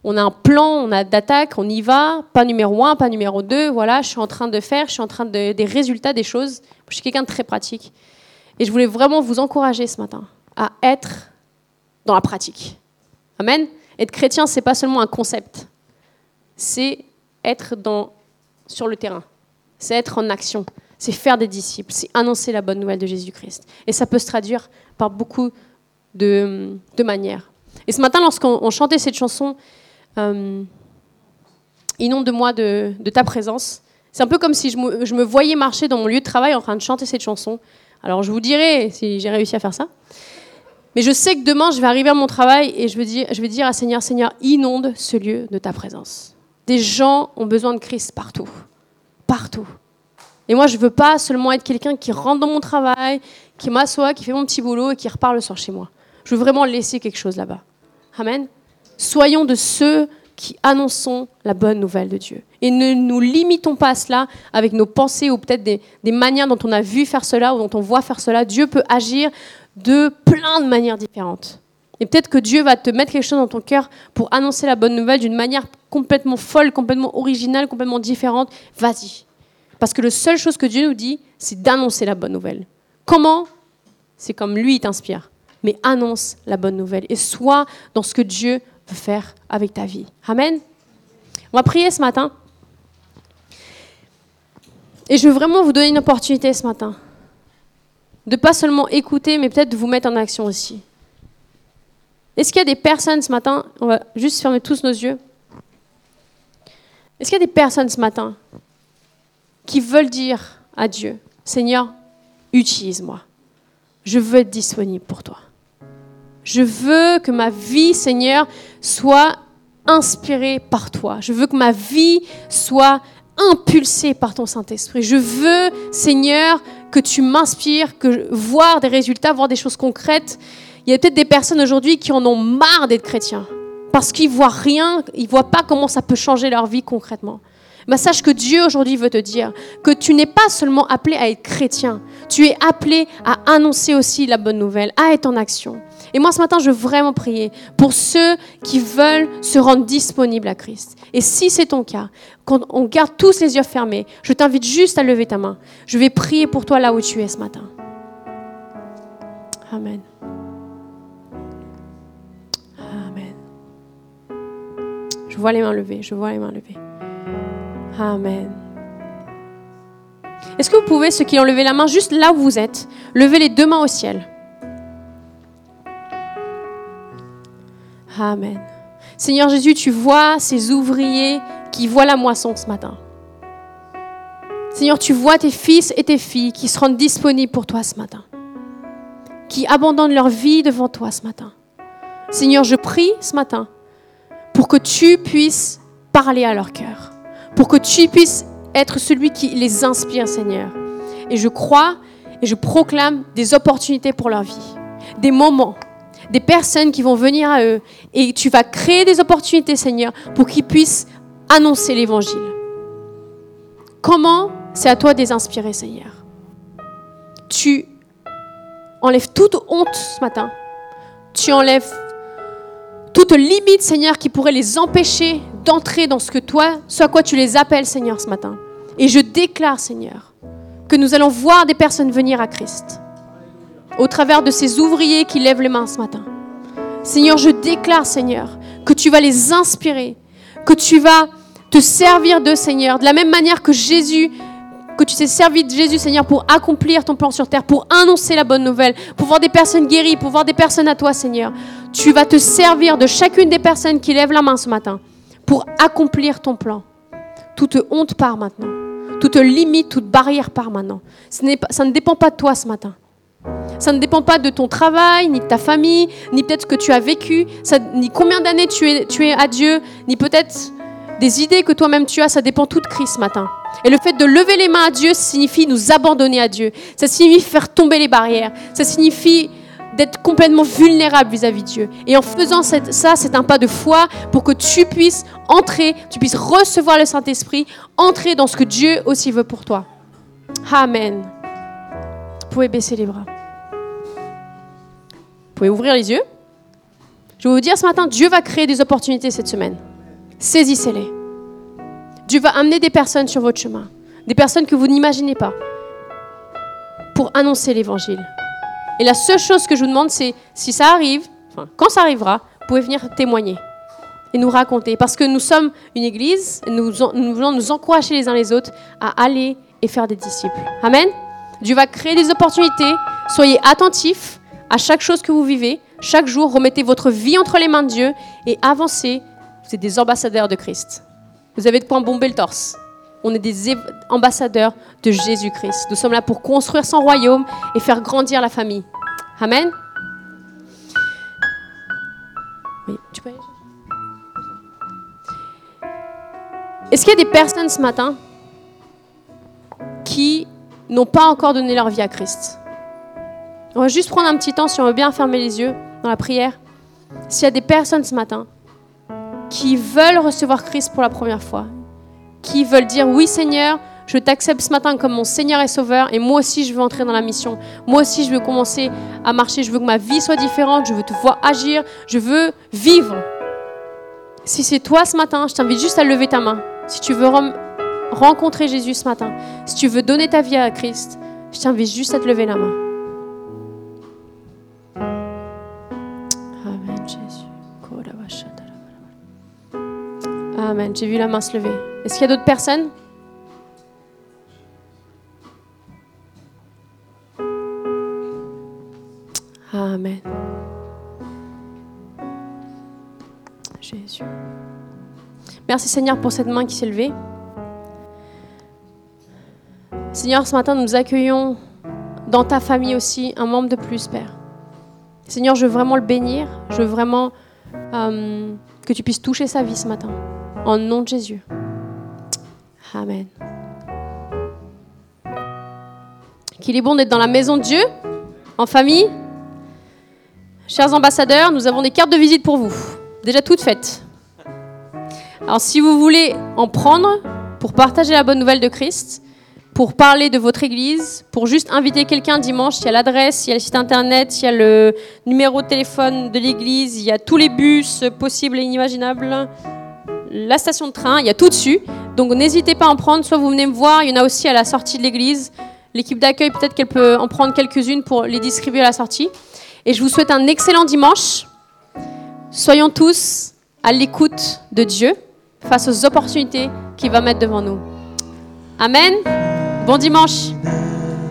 on a un plan, on a d'attaque, on y va, pas numéro un, pas numéro deux, voilà, je suis en train de faire, je suis en train de, des résultats des choses. Je suis quelqu'un de très pratique. Et je voulais vraiment vous encourager ce matin à être dans la pratique. Amen. Être chrétien, c'est pas seulement un concept. C'est être dans, sur le terrain, c'est être en action, c'est faire des disciples, c'est annoncer la bonne nouvelle de Jésus-Christ. Et ça peut se traduire par beaucoup de, de manières. Et ce matin, lorsqu'on chantait cette chanson, euh, Inonde de de, ta présence, c'est un peu comme si je me, je me, voyais marcher dans mon lieu de travail en train de chanter cette chanson. Alors je vous dirai si j'ai réussi à faire ça. Mais je sais que demain, je vais arriver à mon travail et je dire, je vais dire à Seigneur, Seigneur, inonde ce lieu de ta présence. Des gens ont besoin de Christ partout. Partout. Et moi, je ne veux pas seulement être quelqu'un qui rentre dans mon travail, qui m'assoit, qui fait mon petit boulot et qui repart le soir chez moi. Je veux vraiment laisser quelque chose là-bas. Amen. Soyons de ceux qui annonçons la bonne nouvelle de Dieu. Et ne nous limitons pas à cela avec nos pensées ou peut-être des, des, manières dont on a vu faire cela ou dont on voit faire cela. Dieu peut agir de plein de manières différentes. Et peut-être que Dieu va te mettre quelque chose dans ton cœur pour annoncer la bonne nouvelle d'une manière complètement folle, complètement originale, complètement différente. Vas-y. Parce que la seule chose que Dieu nous dit, c'est d'annoncer la bonne nouvelle. Comment? C'est comme lui, t'inspire. Mais annonce la bonne nouvelle et sois dans ce que Dieu veut faire avec ta vie. Amen. On va prier ce matin. Et je veux vraiment vous donner une opportunité ce matin. De pas seulement écouter, mais peut-être de vous mettre en action aussi. Est-ce qu'il y a des personnes ce matin, on va juste fermer tous nos yeux. Est-ce qu'il y a des personnes ce matin qui veulent dire à Dieu, Seigneur, utilise-moi. Je veux être disponible pour toi. Je veux que ma vie, Seigneur, soit inspirée par toi. Je veux que ma vie soit impulsée par ton Saint-Esprit. Je veux, Seigneur, que tu m'inspires, que voir des résultats, voir des choses concrètes. Il y a peut-être des personnes aujourd'hui qui en ont marre d'être chrétiens parce qu'ils voient rien, ils voient pas comment ça peut changer leur vie concrètement. Mais sache que Dieu aujourd'hui veut te dire que tu n'es pas seulement appelé à être chrétien, tu es appelé à annoncer aussi la bonne nouvelle, à être en action. Et moi ce matin, je veux vraiment prier pour ceux qui veulent se rendre disponibles à Christ. Et si c'est ton cas, quand on garde tous les yeux fermés, je t'invite juste à lever ta main. Je vais prier pour toi là où tu es ce matin. Amen. Je vois les mains levées, je vois les mains levées. Amen. Est-ce que vous pouvez, ceux qui ont levé la main, juste là où vous êtes, lever les deux mains au ciel? Amen. Seigneur Jésus, tu vois ces ouvriers qui voient la moisson ce matin. Seigneur, tu vois tes fils et tes filles qui se rendent disponibles pour toi ce matin, qui abandonnent leur vie devant toi ce matin. Seigneur, je prie ce matin pour que tu puisses parler à leur cœur, pour que tu puisses être celui qui les inspire, Seigneur. Et je crois et je proclame des opportunités pour leur vie, des moments, des personnes qui vont venir à eux. Et tu vas créer des opportunités, Seigneur, pour qu'ils puissent annoncer l'Évangile. Comment C'est à toi de les inspirer, Seigneur? Tu enlèves toute honte ce matin. Tu enlèves toute limite, Seigneur, qui pourrait les empêcher d'entrer dans ce que toi, ce à quoi tu les appelles, Seigneur, ce matin. Et je déclare, Seigneur, que nous allons voir des personnes venir à Christ au travers de ces ouvriers qui lèvent les mains ce matin. Seigneur, je déclare, Seigneur, que tu vas les inspirer, que tu vas te servir de Seigneur, de la même manière que Jésus, que tu t'es servi de Jésus, Seigneur, pour accomplir ton plan sur terre, pour annoncer la bonne nouvelle, pour voir des personnes guéries, pour voir des personnes à toi, Seigneur. Tu vas te servir de chacune des personnes qui lèvent la main ce matin pour accomplir ton plan. Toute honte part maintenant. Toute limite, toute barrière part maintenant. Ça ne dépend pas de toi ce matin. Ça ne dépend pas de ton travail, ni de ta famille, ni peut-être ce que tu as vécu, ni combien d'années tu es, tu es à Dieu, ni peut-être des idées que toi-même tu as. Ça dépend tout de Christ ce matin. Et le fait de lever les mains à Dieu signifie nous abandonner à Dieu. Ça signifie faire tomber les barrières. Ça signifie d'être complètement vulnérable vis-à-vis de Dieu. Et en faisant ça, c'est un pas de foi pour que tu puisses entrer, tu puisses recevoir le Saint-Esprit, entrer dans ce que Dieu aussi veut pour toi. Amen. Vous pouvez baisser les bras. Vous pouvez ouvrir les yeux. Je vais vous dire ce matin, Dieu va créer des opportunités cette semaine. Saisissez-les. Dieu va amener des personnes sur votre chemin, des personnes que vous n'imaginez pas, pour annoncer l'évangile. Et la seule chose que je vous demande, c'est si ça arrive, enfin, quand ça arrivera, vous pouvez venir témoigner et nous raconter. Parce que nous sommes une église, nous, nous voulons nous encourager les uns les autres à aller et faire des disciples. Amen. Dieu va créer des opportunités. Soyez attentifs à chaque chose que vous vivez. Chaque jour, remettez votre vie entre les mains de Dieu et avancez. Vous êtes des ambassadeurs de Christ. Vous avez de quoi bomber le torse. On est des ambassadeurs de Jésus-Christ. Nous sommes là pour construire son royaume et faire grandir la famille. Amen. Est-ce qu'il y a des personnes ce matin qui n'ont pas encore donné leur vie à Christ? On va juste prendre un petit temps, si on veut bien fermer les yeux dans la prière. S'il y a des personnes ce matin qui veulent recevoir Christ pour la première fois, qui veulent dire oui Seigneur, je t'accepte ce matin comme mon Seigneur et Sauveur et moi aussi je veux entrer dans la mission. Moi aussi je veux commencer à marcher, je veux que ma vie soit différente, je veux te voir agir, je veux vivre. Si c'est toi ce matin, je t'invite juste à lever ta main. Si tu veux rencontrer Jésus ce matin, si tu veux donner ta vie à Christ, je t'invite juste à te lever la main. Amen. J'ai vu la main se lever. Est-ce qu'il y a d'autres personnes? Amen. Jésus. Merci Seigneur pour cette main qui s'est levée. Seigneur, ce matin, nous accueillons dans ta famille aussi un membre de plus, Père. Seigneur, je veux vraiment le bénir. Je veux vraiment euh, que tu puisses toucher sa vie ce matin. En nom de Jésus. Amen. Qu'il est bon d'être dans la maison de Dieu, en famille. Chers ambassadeurs, nous avons des cartes de visite pour vous, déjà toutes faites. Alors si vous voulez en prendre pour partager la bonne nouvelle de Christ, pour parler de votre église, pour juste inviter quelqu'un dimanche, il y a l'adresse, il y a le site internet, il y a le numéro de téléphone de l'église, il y a tous les bus possibles et inimaginables, la station de train, il y a tout dessus. Donc n'hésitez pas à en prendre, soit vous venez me voir, il y en a aussi à la sortie de l'église. L'équipe d'accueil, peut-être qu'elle peut en prendre quelques-unes pour les distribuer à la sortie. Et je vous souhaite un excellent dimanche. Soyons tous à l'écoute de Dieu face aux opportunités qu'il va mettre devant nous. Amen. Bon dimanche.